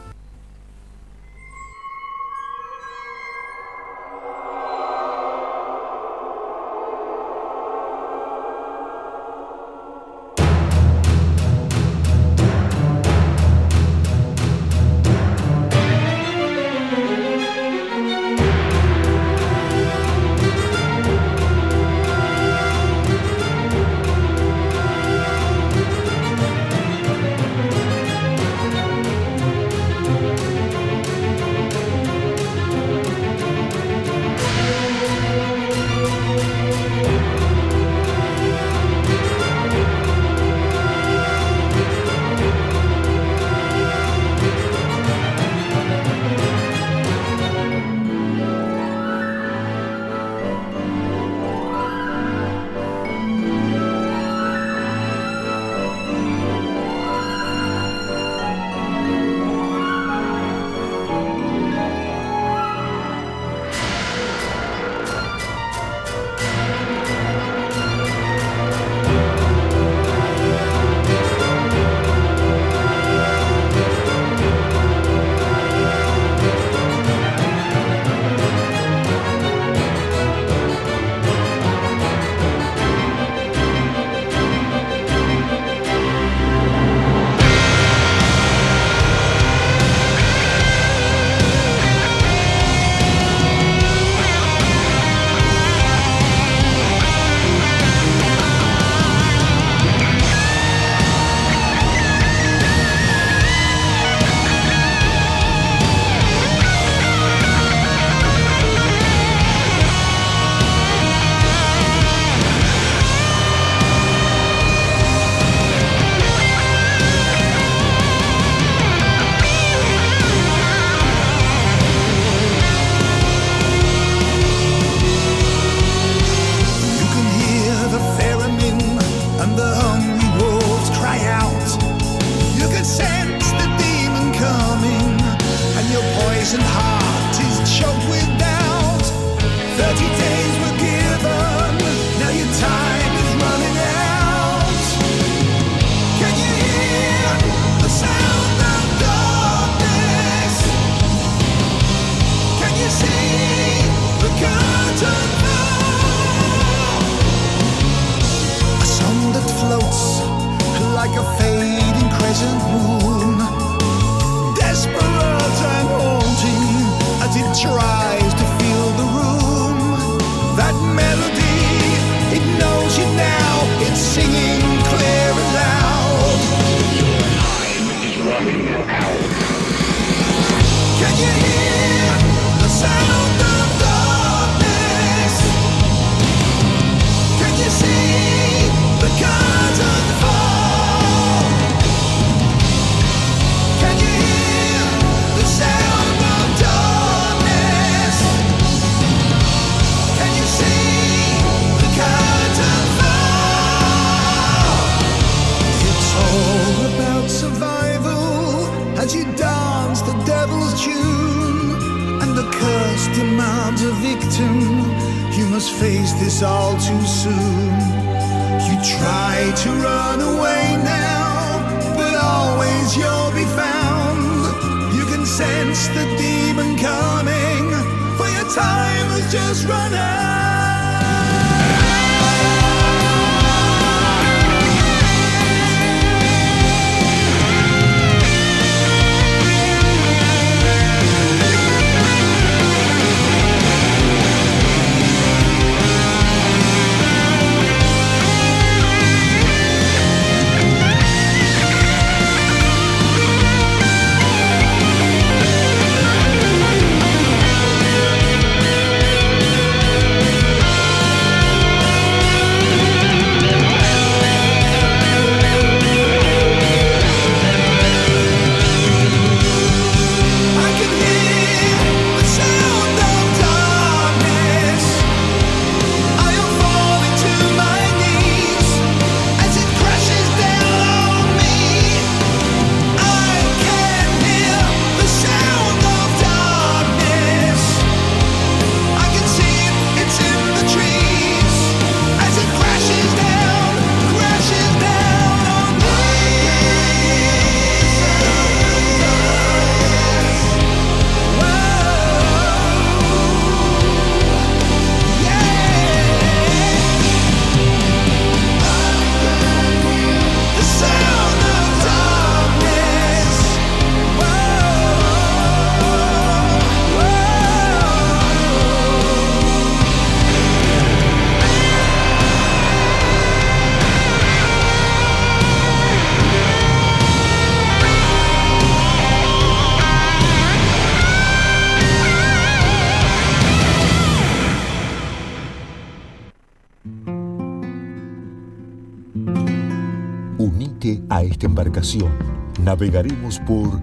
Navegaremos por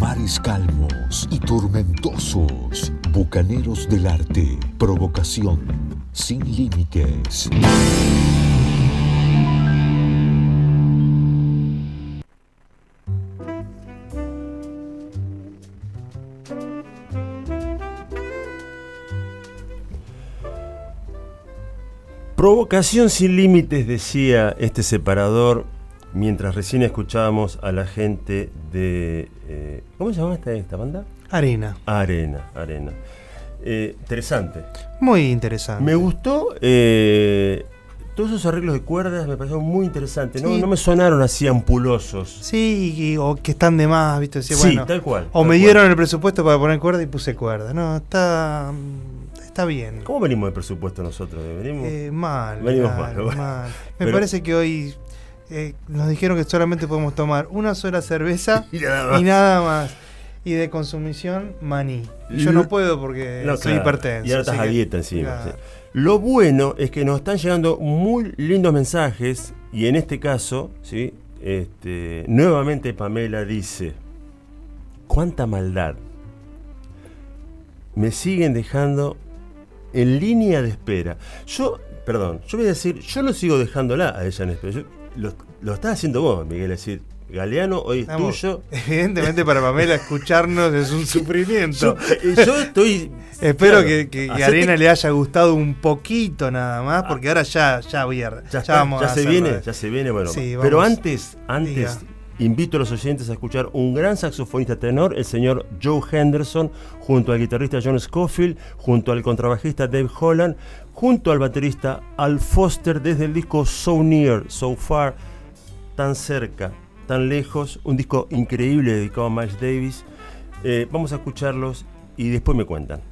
mares calmos y tormentosos, bucaneros del arte, provocación sin límites. Provocación sin límites, decía este separador, mientras recién escuchábamos a la gente de... eh, ¿Cómo se llama esta, esta banda? Arena. Arena, Arena. Eh, interesante. Muy interesante. Me gustó eh, todos esos arreglos de cuerdas, me parecieron muy interesantes. No, Sí. no me sonaron así ampulosos. Sí, y- o que están de más, ¿viste? Sí, bueno, tal cual, O tal me cual. dieron el presupuesto para poner cuerda y puse cuerda. No, está. Está bien. ¿Cómo venimos de presupuesto nosotros? Venimos... Eh, mal. Venimos mal, mal. Me Pero- parece que hoy eh, nos dijeron que solamente podemos tomar una sola cerveza Y nada más. y nada más. Y de consumición, maní. Yo no puedo porque No, soy claro, hipertenso. Y ahora estás a dieta encima. Claro. sí. Lo bueno es que nos están llegando muy lindos mensajes y en este caso, ¿sí? este, nuevamente Pamela dice, cuánta maldad. Me siguen dejando en línea de espera. Yo, perdón, yo voy a decir, yo no sigo dejándola a ella en espera. Yo- lo, lo estás haciendo vos, Miguel, es decir, Galeano, hoy es Vamos, tuyo. Evidentemente para Pamela escucharnos es un sufrimiento. Yo, eh, yo estoy... Espero claro, que, que hacete- Arena le haya gustado un poquito nada más, porque ahora ya, ya a- Ya, ya vamos ya a se hacerlo. viene, ya se viene, bueno. Sí, pero antes, antes Diga. invito a los oyentes a escuchar un gran saxofonista tenor, el señor Joe Henderson, junto al guitarrista John Scofield, junto al contrabajista Dave Holland, junto al baterista Al Foster desde el disco So Near, So Far, tan cerca, tan lejos, un disco increíble dedicado a Miles Davis. Eh, vamos a escucharlos y después me cuentan.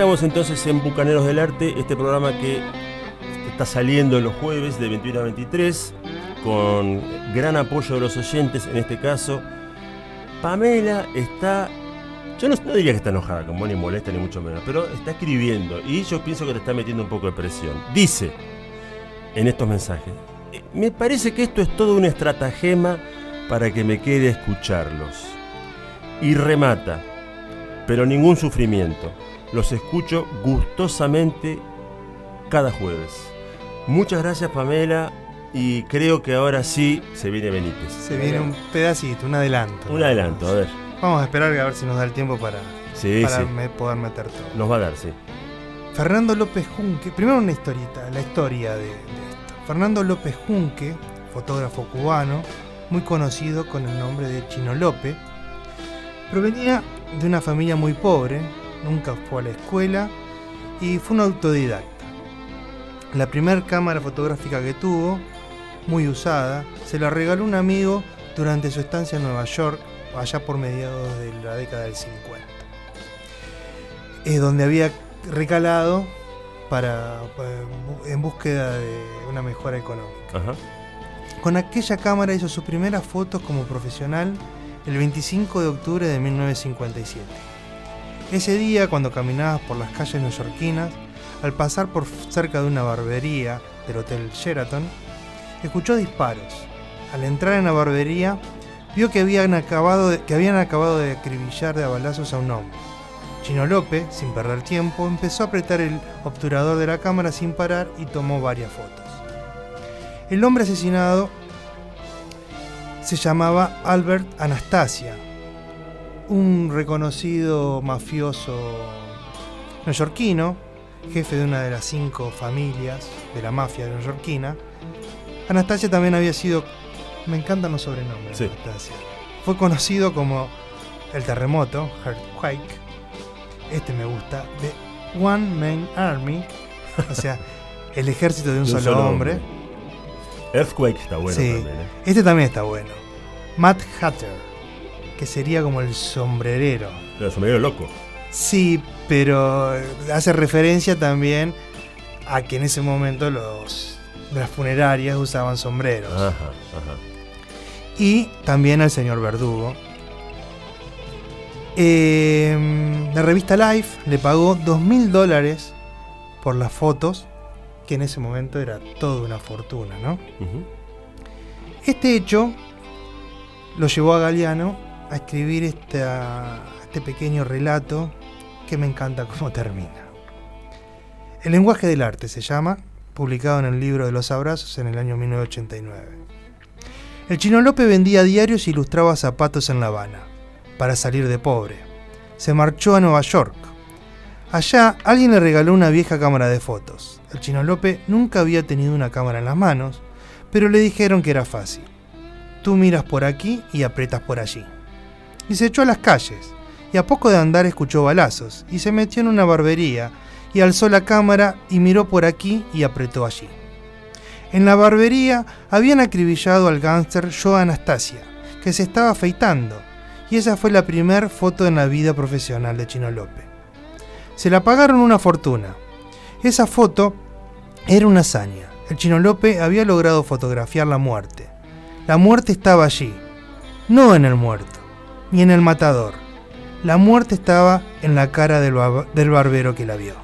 Estamos entonces en Bucaneros del Arte, este programa que está saliendo los jueves de 21 a 23, con gran apoyo de los oyentes, en este caso. Pamela está, yo no, diría que está enojada, como ni molesta ni mucho menos, pero está escribiendo y yo pienso que le está metiendo un poco de presión. Dice en estos mensajes, "Eh, me parece que esto es todo un estratagema para que me quede escucharlos. Y remata, pero ningún sufrimiento. Los escucho gustosamente cada jueves. Muchas gracias Pamela y creo que ahora sí se viene Benítez. Se viene un pedacito, un adelanto. Un adelanto, a ver. Vamos a esperar a ver si nos da el tiempo para, Sí, para sí. me- poder meter todo. Nos va a dar, sí. Fernando López Junque, primero una historita, la historia de, de esto. Fernando López Junque, fotógrafo cubano, muy conocido con el nombre de Chino López, provenía de una familia muy pobre, nunca fue a la escuela y fue un autodidacta. La primera cámara fotográfica que tuvo, muy usada, se la regaló un amigo durante su estancia en Nueva York allá por mediados de la década del 50. Es donde había recalado para, en búsqueda de una mejora económica. Ajá. Con aquella cámara hizo sus primeras fotos como profesional el 25 de octubre de 1957. Ese día, cuando caminabas por las calles neoyorquinas, al pasar por cerca de una barbería del Hotel Sheraton, escuchó disparos. Al entrar en la barbería, vio que habían acabado de, que habían acabado de acribillar de balazos a un hombre. Chino López, sin perder tiempo, empezó a apretar el obturador de la cámara sin parar y tomó varias fotos. El hombre asesinado se llamaba Albert Anastasia, un reconocido mafioso neoyorquino, jefe de una de las cinco familias de la mafia neoyorquina. Anastasia también había sido, me encantan los sobrenombres, Sí. Anastasia. Fue conocido como el terremoto, Earthquake. Este me gusta, The One Man Army, o sea, el ejército de un, De un solo, solo hombre. hombre. Earthquake está bueno Sí. también. ¿eh? Este también está bueno. Matt Hatter, que sería como el sombrerero. Pero sombrero loco. Sí, pero hace referencia también a que en ese momento los las funerarias usaban sombreros. Ajá, ajá. Y también al señor Verdugo. Eh, la revista Life le pagó dos mil dólares por las fotos, que en ese momento era toda una fortuna, ¿no? Este hecho lo llevó a Galeano a escribir esta- este pequeño relato que me encanta cómo termina. El lenguaje del arte se llama, publicado en el libro de los abrazos en el año 1989. El chino López vendía diarios e ilustraba zapatos en La Habana, para salir de pobre. Se marchó a Nueva York. Allá alguien le regaló una vieja cámara de fotos. El chino López nunca había tenido una cámara en las manos, pero le dijeron que era fácil. Tú miras por aquí y aprietas por allí. Y se echó a las calles, y a poco de andar escuchó balazos, y se metió en una barbería, y alzó la cámara y miró por aquí y apretó allí. En la barbería habían acribillado al gángster Joe Anastasia, que se estaba afeitando, y esa fue la primera foto en la vida profesional de Chino López. Se la pagaron una fortuna. Esa foto era una hazaña. El Chino López había logrado fotografiar la muerte. La muerte estaba allí, no en el muerto, ni en el matador. La muerte estaba en la cara del, ba- del barbero que la vio.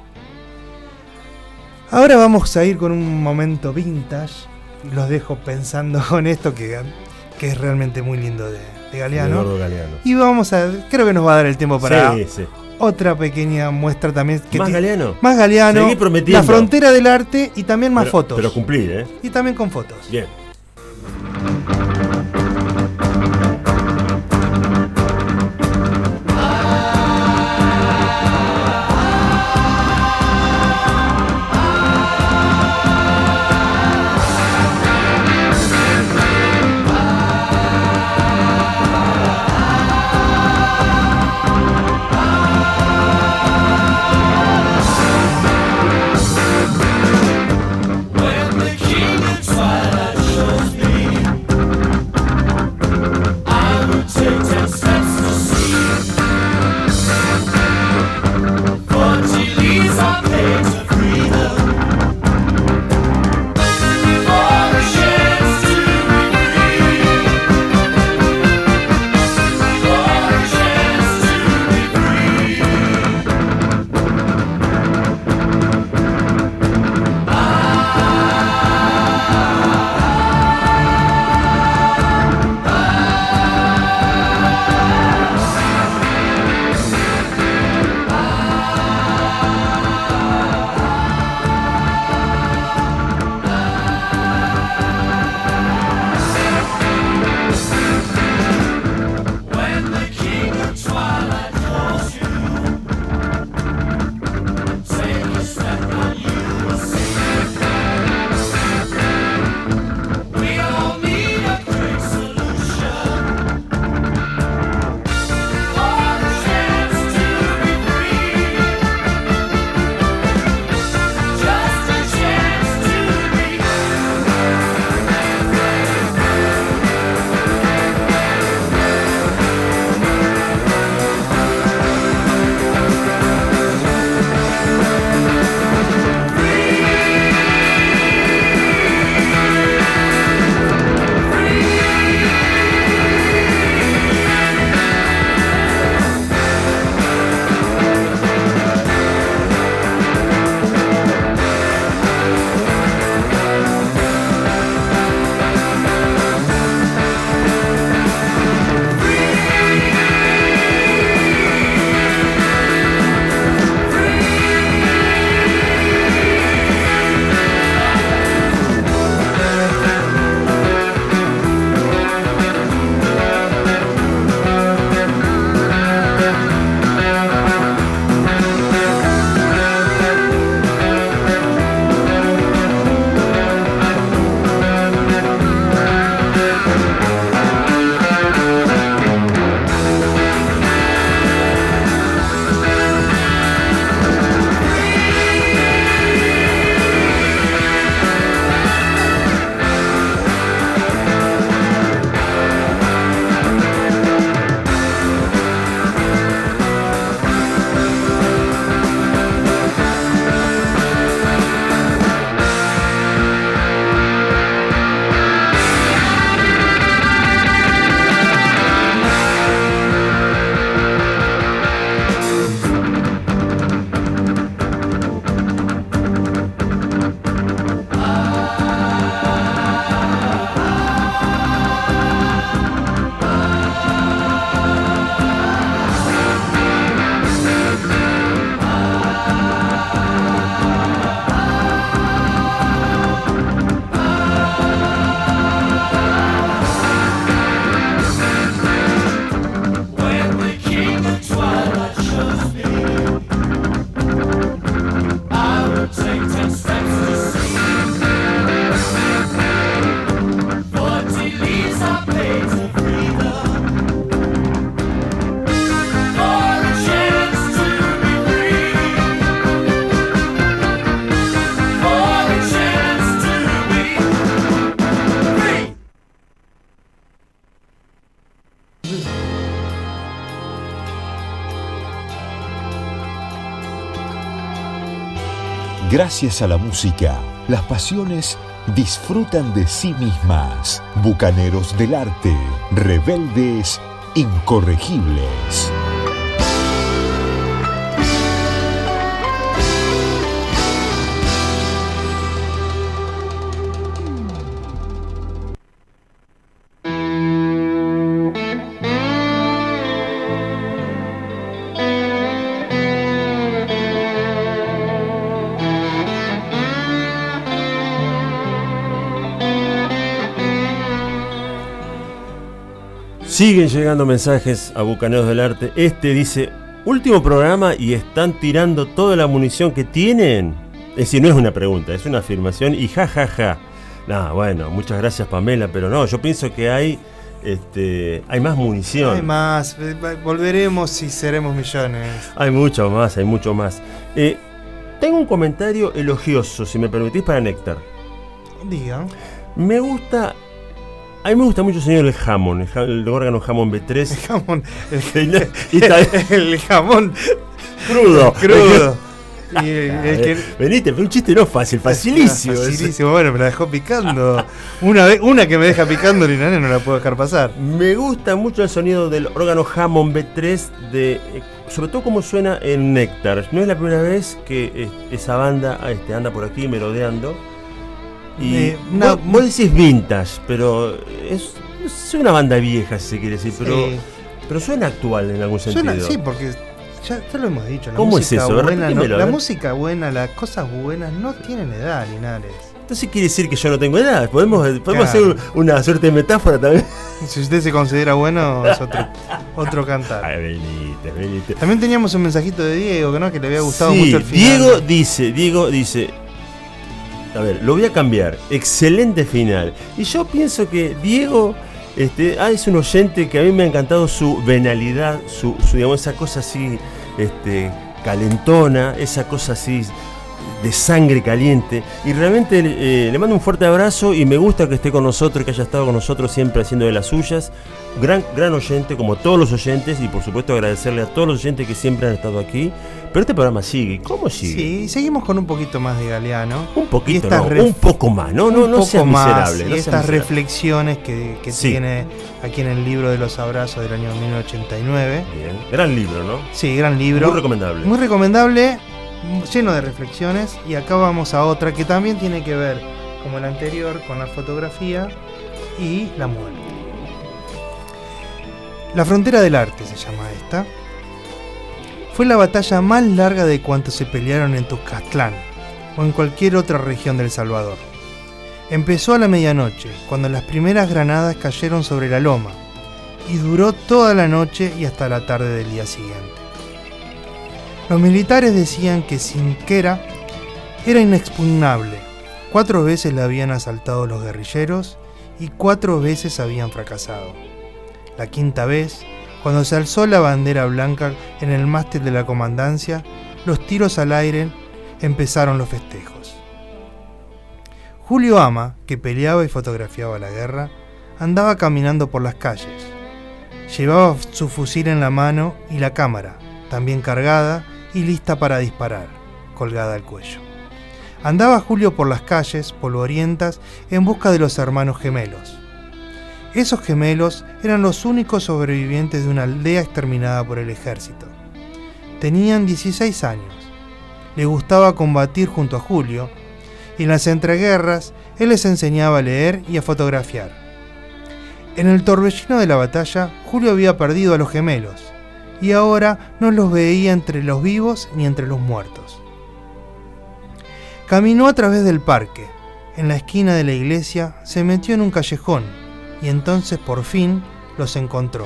Ahora vamos a ir con un momento vintage. Los dejo pensando con esto que, que es realmente muy lindo de, de Galeano. Y vamos a. Creo que nos va a dar el tiempo para Sí, sí. otra pequeña muestra también. Que ¿Más Galeano? Más Galeano. La frontera del arte y también más Pero- fotos. Pero cumplir, ¿eh? y también con fotos. Bien. Gracias a la música, las pasiones disfrutan de sí mismas. Bucaneros del arte, rebeldes, incorregibles. Siguen llegando mensajes a Bucaneros del Arte. Este dice, último programa y están tirando toda la munición que tienen. Es decir, no es una pregunta, es una afirmación y ja, ja, ja. Nah, bueno, muchas gracias Pamela, pero no, yo pienso que hay, este, hay más munición. Hay más, eh, volveremos y seremos millones. Hay mucho más, hay mucho más. Eh, tengo un comentario elogioso, si me permitís, para Néctar. Diga. Me gusta a mí me gusta mucho, señor, el jamón, el, el órgano jamón B3. El jamón. El, El, el jamón crudo. crudo. Y el, el que- Venite, fue un chiste no fácil, facilísimo. Facilísimo, bueno, me la dejó picando. Una, vez, una que me deja picando, Linane, no la puedo dejar pasar. Me gusta mucho el sonido del órgano Hammond B3, de, eh, sobre todo como suena en Néctar. No es la primera vez que eh, esa banda este, anda por aquí merodeando. Y Eh, una- vos, vos decís vintage, pero es, es una banda vieja, si se quiere decir, pero, pero suena actual en algún sentido. Suena, sí, porque ya, ya lo hemos dicho. La ¿Cómo es música eso? Buena, no- la ver. música buena, las cosas buenas no tienen edad, Linares. Entonces quiere decir que yo no tengo edad. Podemos, podemos Claro. hacer una suerte de metáfora también. Si usted se considera bueno, es otro, otro cantar. Ay. También teníamos un mensajito de Diego, que no, que le había gustado Sí, mucho el final. Diego dice, Diego dice, a ver, lo voy a cambiar. Excelente final. Y yo pienso que Diego este, ah, es un oyente que a mí me ha encantado su venalidad, su, digamos, esa cosa así este, calentona, esa cosa así de sangre caliente. Y realmente eh, le mando un fuerte abrazo y me gusta que esté con nosotros, que haya estado con nosotros siempre haciendo de las suyas. Gran, gran oyente, como todos los oyentes, y por supuesto agradecerle a todos los oyentes que siempre han estado aquí. Pero este programa sigue. ¿Cómo sigue? Sí, seguimos con un poquito más de Galeano. Un poquito, no, un poco más. No, no, no seas miserable. No estas miserable. reflexiones que, que Sí. tiene aquí en el libro de los abrazos del año 1989. Bien. Gran libro, ¿no? Sí, gran libro. Muy recomendable. Muy recomendable, lleno de reflexiones. Y acá vamos a otra que también tiene que ver, como la anterior, con la fotografía y la muerte. La frontera del arte se llama esta. Fue la batalla más larga de cuanto se pelearon en Tuzcatlán o en cualquier otra región del Salvador. Empezó a la medianoche, cuando las primeras granadas cayeron sobre la loma, y duró toda la noche y hasta la tarde del día siguiente. Los militares decían que Sinquera era inexpugnable. Cuatro veces la habían asaltado los guerrilleros y cuatro veces habían fracasado. La quinta vez, cuando se alzó la bandera blanca en el mástil de la comandancia, los tiros al aire empezaron los festejos. Julio Ama, que peleaba y fotografiaba la guerra, andaba caminando por las calles. Llevaba su fusil en la mano y la cámara, también cargada y lista para disparar, colgada al cuello. Andaba Julio por las calles polvorientas en busca de los hermanos gemelos. Esos gemelos eran los únicos sobrevivientes de una aldea exterminada por el ejército. Tenían 16 años. Le gustaba combatir junto a Julio y en las entreguerras él les enseñaba a leer y a fotografiar. En el torbellino de la batalla, Julio había perdido a los gemelos y ahora no los veía entre los vivos ni entre los muertos. Caminó a través del parque. En la esquina de la iglesia se metió en un callejón y entonces por fin los encontró.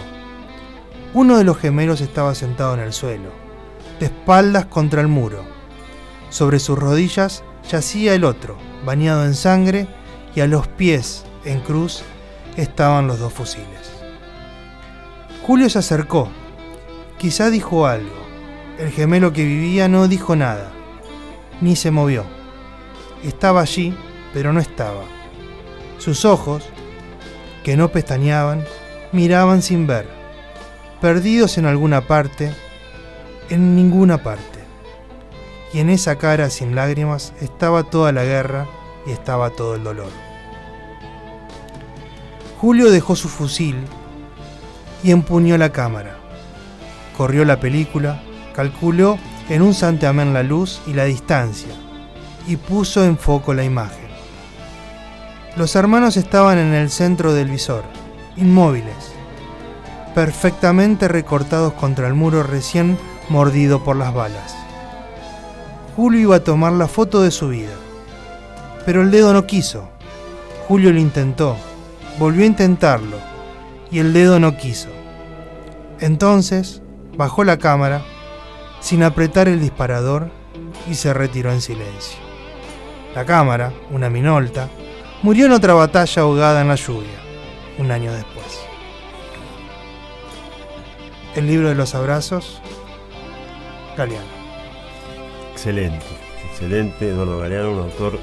Uno de los gemelos estaba sentado en el suelo, de espaldas contra el muro. Sobre sus rodillas yacía el otro, bañado en sangre, y a los pies, en cruz, estaban los dos fusiles. Julio se acercó. Quizá dijo algo. El gemelo que vivía no dijo nada, ni se movió. Estaba allí, pero no estaba. Sus ojos, que no pestañeaban, miraban sin ver, perdidos en alguna parte, en ninguna parte. y en esa cara sin lágrimas estaba toda la guerra y estaba todo el dolor. Julio dejó su fusil y empuñó la cámara. Corrió la película, calculó en un santiamén la luz y la distancia y puso en foco la imagen. Los hermanos estaban en el centro del visor, inmóviles, perfectamente recortados contra el muro recién mordido por las balas. Julio iba a tomar la foto de su vida, pero el dedo no quiso. Julio lo intentó, volvió a intentarlo, y el dedo no quiso. Entonces, bajó la cámara, sin apretar el disparador, y se retiró en silencio. La cámara, una minolta, murió en otra batalla ahogada en la lluvia, un año después. El libro de los abrazos, Galeano. Excelente, excelente, Eduardo Galeano, un autor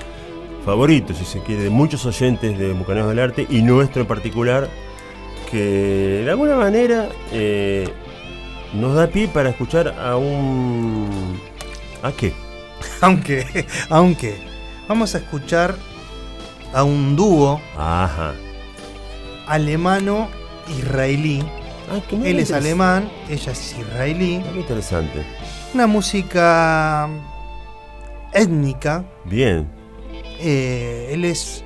favorito, si se quiere, de muchos oyentes de Bucaneros del Arte y nuestro en particular, que de alguna manera eh, nos da pie para escuchar a un... ¿A qué? Aunque, aunque, vamos a escuchar a un dúo Ajá. alemano-israelí. Ah, qué Él es alemán, ella es israelí. Muy interesante. Una música étnica. Bien. Eh, él es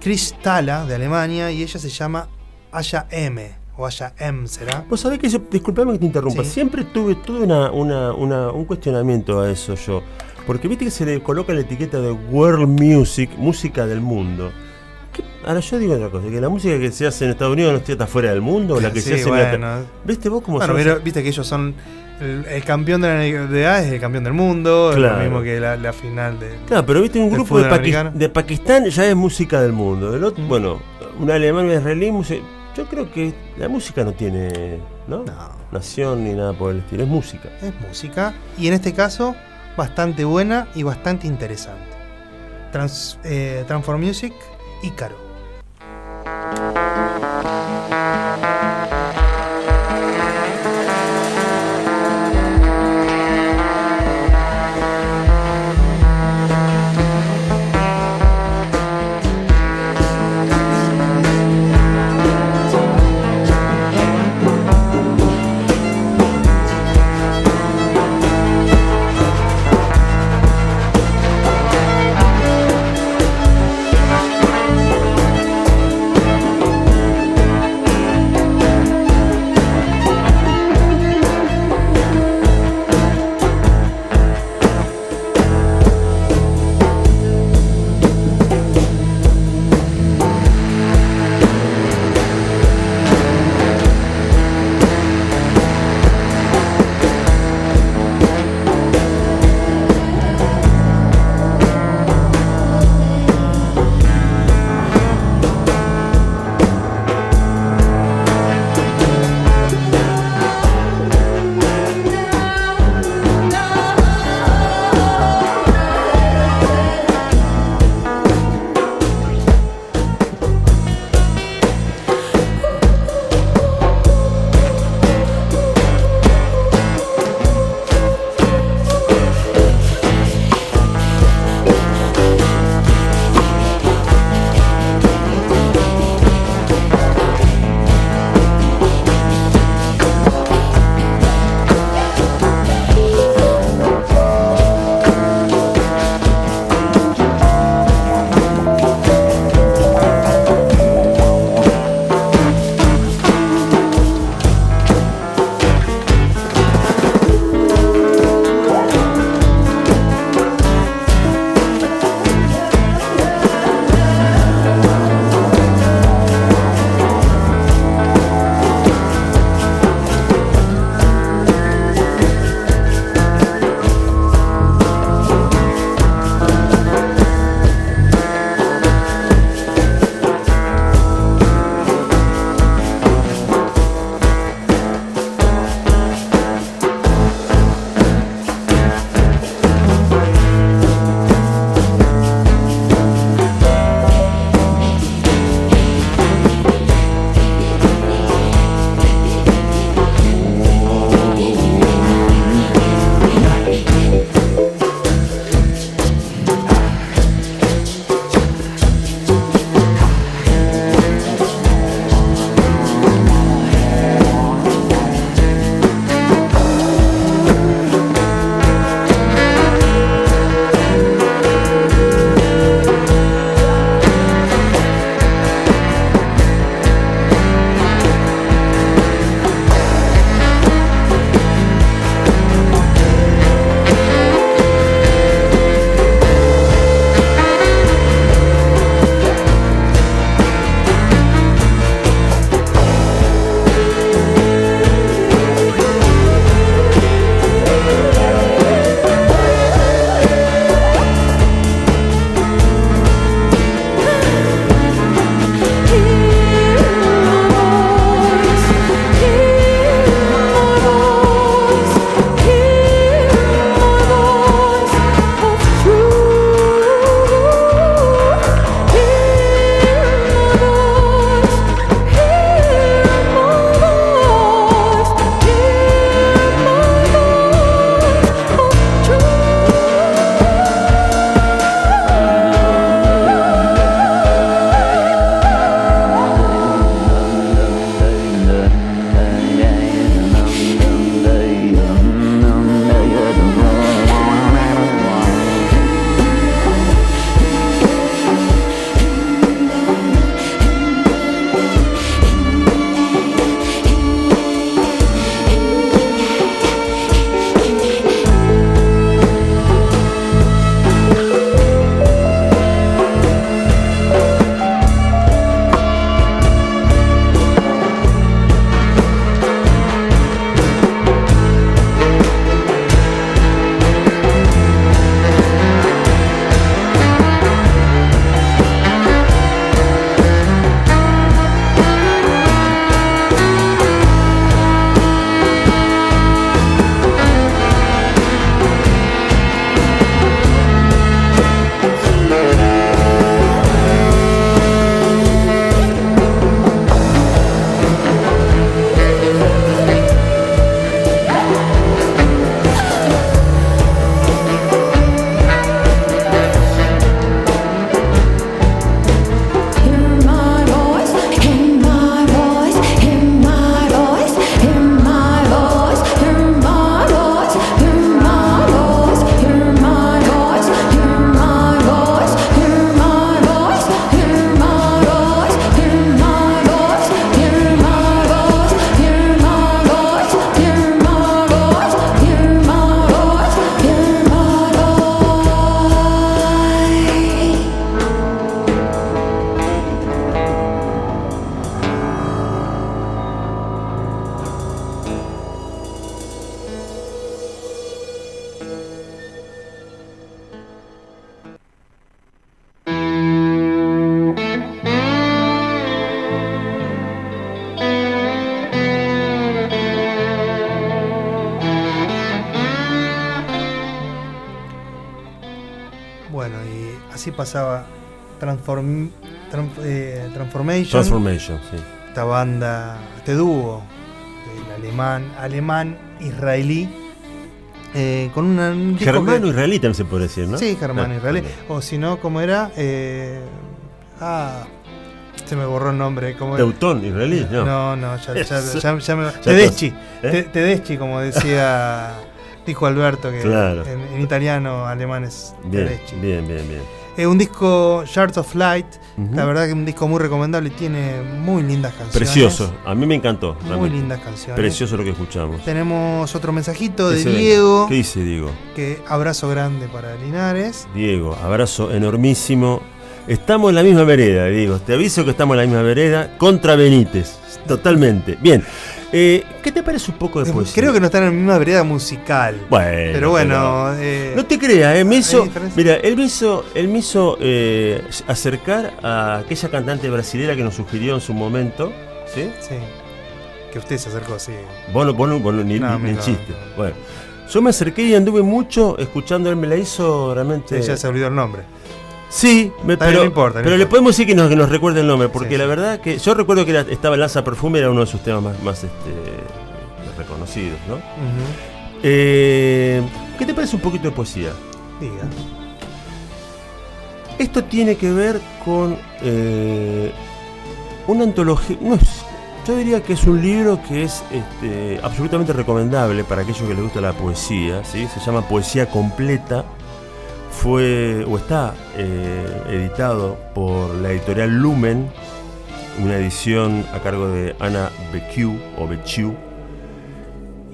Chris Thala de Alemania y ella se llama Aya M. O Aya M será. Vos sabés que yo, disculpame que te interrumpa, Sí. siempre tuve, tuve una, una- una- un cuestionamiento a eso yo. Porque viste que se le coloca la etiqueta de World Music, música del mundo. ¿Qué? Ahora yo digo otra cosa, que la música que se hace en Estados Unidos no está fuera del mundo, o la que Sí, se hace en la- ¿Viste vos cómo Bueno, pero esas- viste que ellos son. El, el campeón de la NBA es el campeón del mundo, es Claro. lo mismo que la, la final de. Claro, pero viste un grupo de, Paqui- Pakistán ya es música del mundo. Del otro, Mm. Bueno, un alemán un israelí, música- yo creo que la música no tiene ¿no? No. nación ni nada por el estilo, es música. Es música. Y en este caso, bastante buena y bastante interesante. Trans, eh, Transform Music, Ícaro. Transform, Tran- eh, Transformation, Transformation, sí. esta banda, este dúo, el alemán, alemán israelí, eh, con una, un Germano israelí también se puede decir, ¿no? Sí, germano Ah, israelí. O si no, ¿cómo era? Eh, ah, se me borró el nombre. ¿cómo era? Teutón israelí, no. No, no, ya, ya, ya- ya me- Tedeschi. ¿Eh? Te- Tedeschi, como decía, dijo Alberto, que Claro. en, en italiano, alemán es Bien, Tedeschi. bien, bien, bien. Eh, un disco Shards of Light, la verdad que un disco muy recomendable, tiene muy lindas canciones. Precioso, a mí me encantó. Muy realmente. lindas canciones. Precioso lo que escuchamos. Tenemos otro mensajito de Ese venga. Diego, ¿Qué dice Diego? que abrazo grande para Linares. Diego, abrazo enormísimo. Estamos en la misma vereda, Diego. Te aviso que estamos en la misma vereda contra Benítez. Totalmente. Bien. Eh, ¿Qué te parece un poco de poesía? Creo que no están en la misma vereda musical. Bueno, pero bueno, eh, No te creas, eh, me ¿Hay hizo, mira, él me hizo, él me hizo eh, acercar a aquella cantante brasilera que nos sugirió en su momento, ¿sí? sí. Que usted se acercó, sí. Vos no, vos vos ni, No, ni- ni chiste. no. Bueno, yo me acerqué y anduve mucho escuchando, él me la hizo realmente... Ya se olvidó el nombre. Sí, me- pero, no importa, no pero le podemos decir que nos, que nos recuerde el nombre, porque Sí, la sí. verdad que yo recuerdo que era- estaba Lanza Perfume, era uno de sus temas más, más este, reconocidos, ¿no? Eh, ¿Qué te parece un poquito de poesía? Diga. Esto tiene que ver con eh, una antología. no es- yo diría que es un libro que es este, absolutamente recomendable para aquellos que les gusta la poesía. ¿sí? Se llama Poesía Completa. Fue o está eh, editado por la editorial Lumen, una edición a cargo de Ana Becciu o.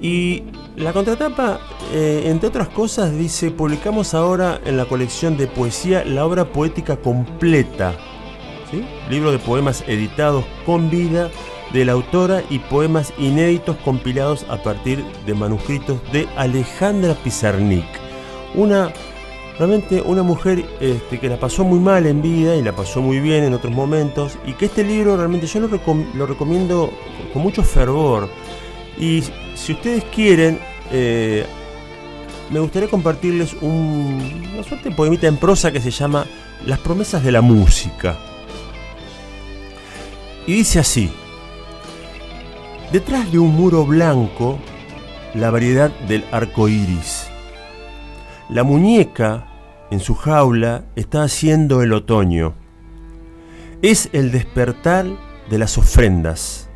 Y la contratapa, eh, entre otras cosas, dice, publicamos ahora en la colección de poesía la obra poética completa, libro de poemas editados con vida de la autora y poemas inéditos compilados a partir de manuscritos de Alejandra Pizarnik, una realmente una mujer este, que la pasó muy mal en vida y la pasó muy bien en otros momentos y que este libro realmente yo lo, recom- lo recomiendo con mucho fervor y si ustedes quieren, eh, me gustaría compartirles un- una suerte de poemita en prosa que se llama Las promesas de la música. Y dice así: Detrás de un muro blanco, la variedad del arco iris. La muñeca, en su jaula, está haciendo el otoño. Es el despertar de las ofrendas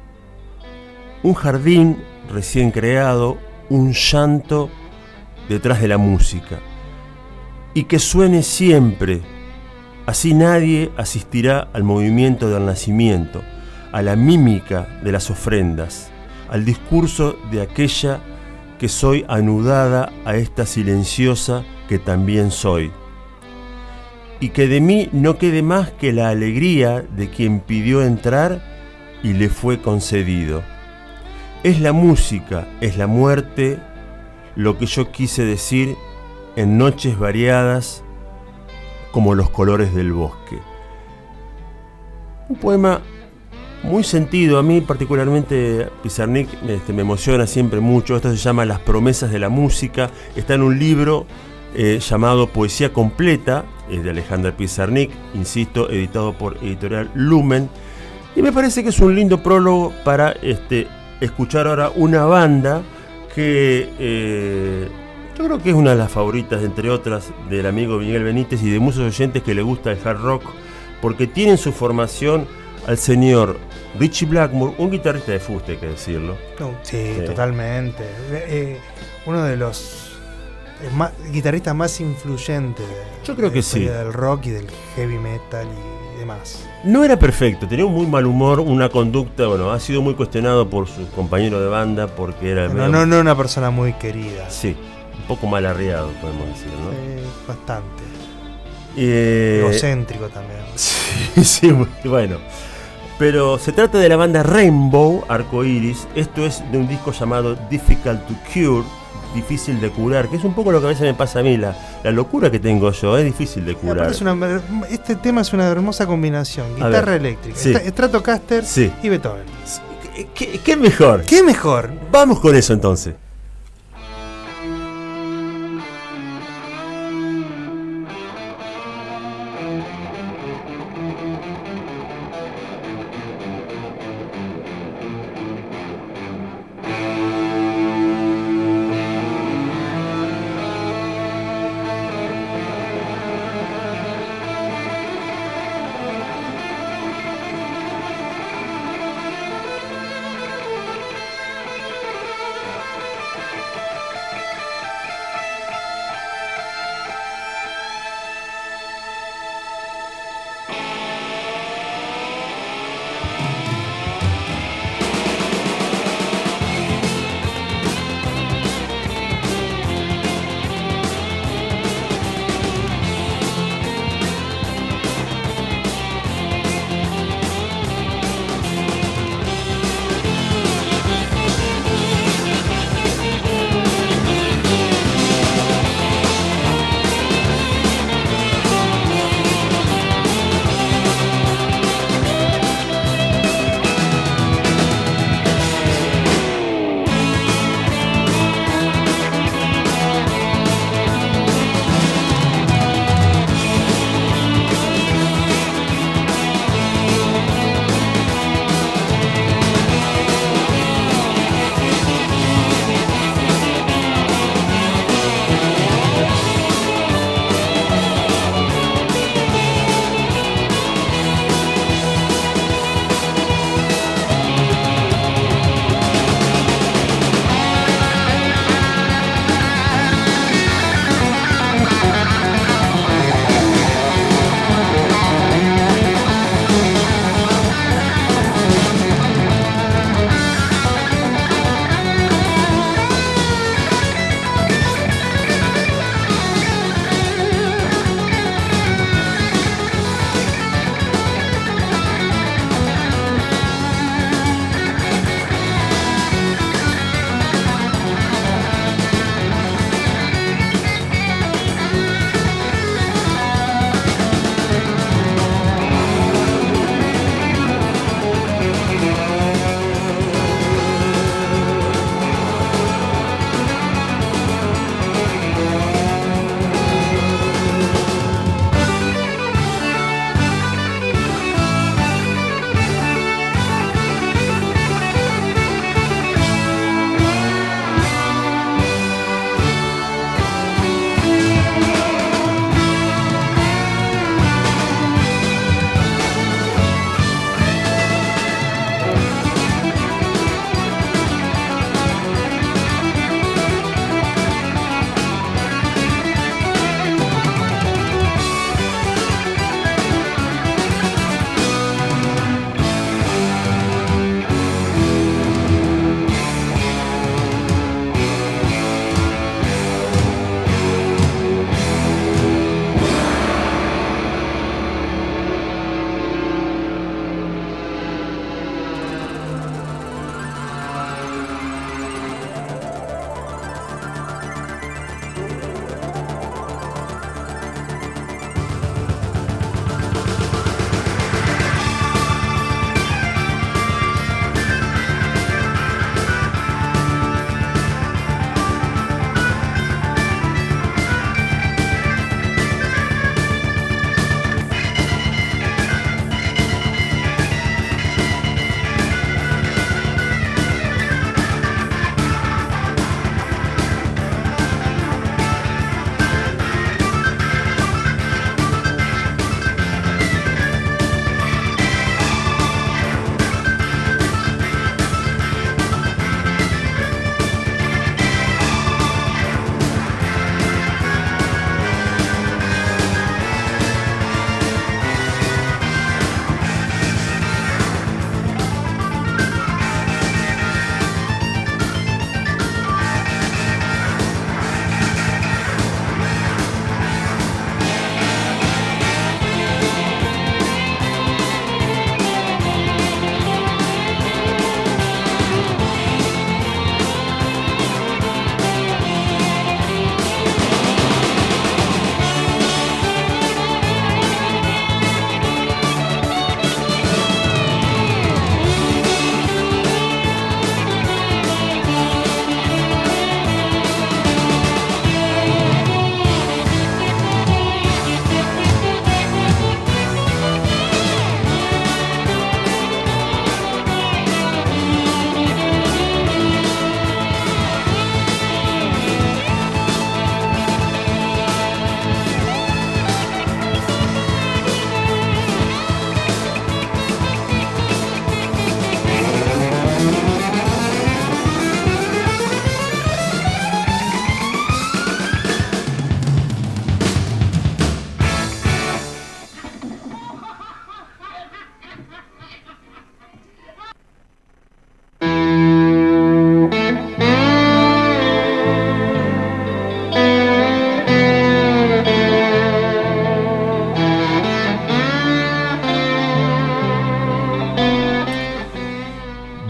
un jardín recién creado, un llanto detrás de la música. Y que suene siempre, así nadie asistirá al movimiento del nacimiento, a la mímica de las ofrendas, al discurso de aquella que soy anudada a esta silenciosa que también soy. Y que de mí no quede más que la alegría de quien pidió entrar y le fue concedido. Es la música, es la muerte, lo que yo quise decir en noches variadas como los colores del bosque. Un poema muy sentido, a mí particularmente Pizarnik este, me emociona siempre mucho, esto se llama Las promesas de la música, está en un libro eh, llamado Poesía Completa, es de Alejandra Pizarnik, insisto, editado por editorial Lumen, y me parece que es un lindo prólogo para este, escuchar ahora una banda que eh, yo creo que es una de las favoritas, entre otras, del amigo Miguel Benítez y de muchos oyentes que le gusta el hard rock, porque tienen su formación al señor Richie Blackmore, un guitarrista de fuste, hay que decirlo. No, sí, Sí. totalmente. Eh, eh, uno de los eh, guitarristas más influyentes de, Yo creo de que la historia sí. del rock y del heavy metal y demás. No era perfecto, tenía un muy mal humor, una conducta, bueno, ha sido muy cuestionado por sus compañeros de banda porque era No, medio- no, no una persona muy querida. Sí, un poco mal arriado, podemos decir, ¿no? Eh, bastante. Eh, Egocéntrico también. Sí, sí, bueno. Pero se trata de la banda Rainbow Arcoiris. Esto es de un disco llamado Difficult to Cure, difícil de curar, que es un poco lo que a veces me pasa a mí, la, la locura que tengo yo, es difícil de curar. es una- este tema es una hermosa combinación. Guitarra ver, eléctrica, sí. Stra- Stratocaster Sí. y Beethoven. ¿Qué, qué- qué mejor? ¿Qué mejor? Vamos con eso entonces.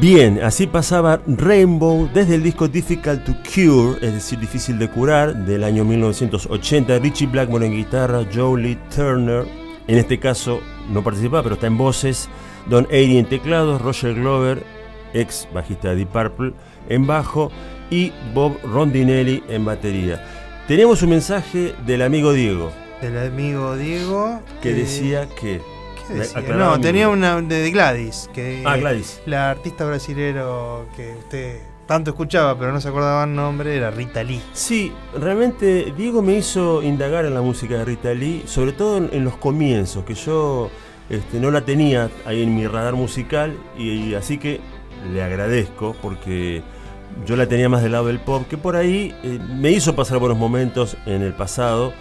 Bien, así pasaba Rainbow desde el disco Difficult to Cure, es decir, difícil de curar, del año 1980. Richie Blackmore en guitarra, Joe Lee Turner, en este caso no participa, pero está en voces, Don Airy en teclados, Roger Glover, ex bajista de Deep Purple, en bajo y Bob Rondinelli en batería. Tenemos un mensaje del amigo Diego Del amigo Diego. que decía que... ¿qué decía? aclaraba No, tenía una de Gladys. Que, Ah, Gladys. La artista brasilero que usted tanto escuchaba, pero no se acordaba el nombre, era Rita Lee. Sí, realmente Diego me hizo indagar en la música de Rita Lee, sobre todo en, en los comienzos, que yo este, no la tenía ahí en mi radar musical, y, y así que le agradezco porque yo la tenía más del lado del pop, que por ahí eh, me hizo pasar buenos momentos en el pasado,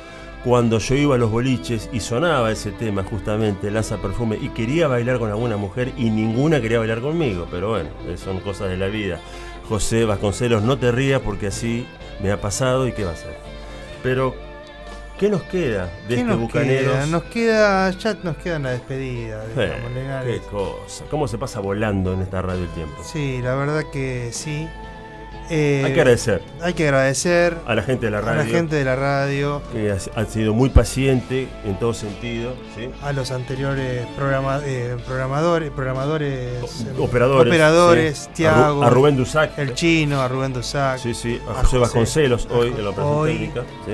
cuando yo iba a los boliches y sonaba ese tema justamente, Lanza Perfume, y quería bailar con alguna mujer y ninguna quería bailar conmigo, pero bueno, eh, son cosas de la vida. José Vasconcelos, no te rías porque así me ha pasado y qué va a hacer. Pero, ¿qué nos queda de ¿Qué este nos Bucaneros? queda? Nos queda, ya nos queda la despedida. Eh, digamos, Lenares. qué cosa, cómo se pasa volando en esta radio el tiempo. Sí, la verdad que sí. Eh, Hay que agradecer Hay que agradecer a la gente de la a radio, la gente de la radio, que ha, ha sido muy paciente en todo sentido, ¿sí? a los anteriores programa- eh, programadores, programadores, O- operadores, operadores, sí. Tiago, a, Ru- a Rubén Dusac, el chino, a Rubén Dusac. sí, sí, a a José Vasconcelos a hoy en la operación hoy. técnica, ¿sí?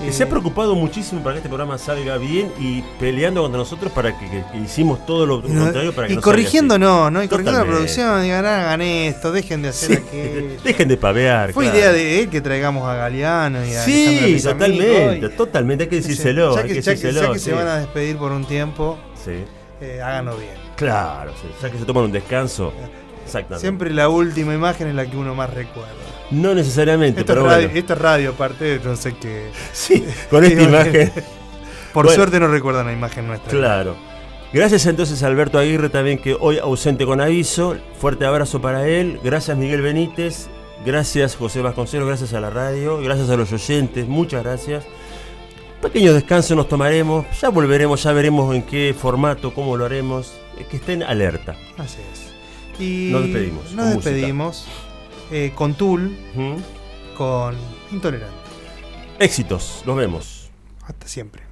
Eh, se ha preocupado muchísimo para que este programa salga bien y peleando contra nosotros para que, que- que hicimos todo lo no- contrario para que y no así. no, ¿no? Y corrigiendo la producción, digan, "Ah, hagan esto, dejen de hacer Sí, aquello. Dejen de pavear. Fue claro. idea de él que traigamos a Galeano y a Sí, totalmente, y- totalmente, hay que decírselo, Ya hay que, ya que- ya decírselo. que sí. se van a despedir por un tiempo, Sí, eh, háganlo bien. claro, ya que se toman un descanso, exactamente. Siempre la última imagen es la que uno más recuerda. No necesariamente, Esto, pero es radio, bueno. esto es radio, aparte, no sé qué. Sí, con esta imagen. Por Bueno. suerte no recuerdan la imagen nuestra. Claro. Gracias entonces a Alberto Aguirre también que hoy ausente con aviso. Fuerte abrazo para él. Gracias Miguel Benítez. Gracias José Vasconcelos. Gracias a la radio. Gracias a los oyentes. Muchas gracias. Pequeño descanso nos tomaremos. Ya volveremos, ya veremos en qué formato, cómo lo haremos. Que estén alerta. Así es. Y Nos despedimos, Nos música. Eh, con Tool, con Intolerante. Éxitos. Nos vemos. Hasta siempre.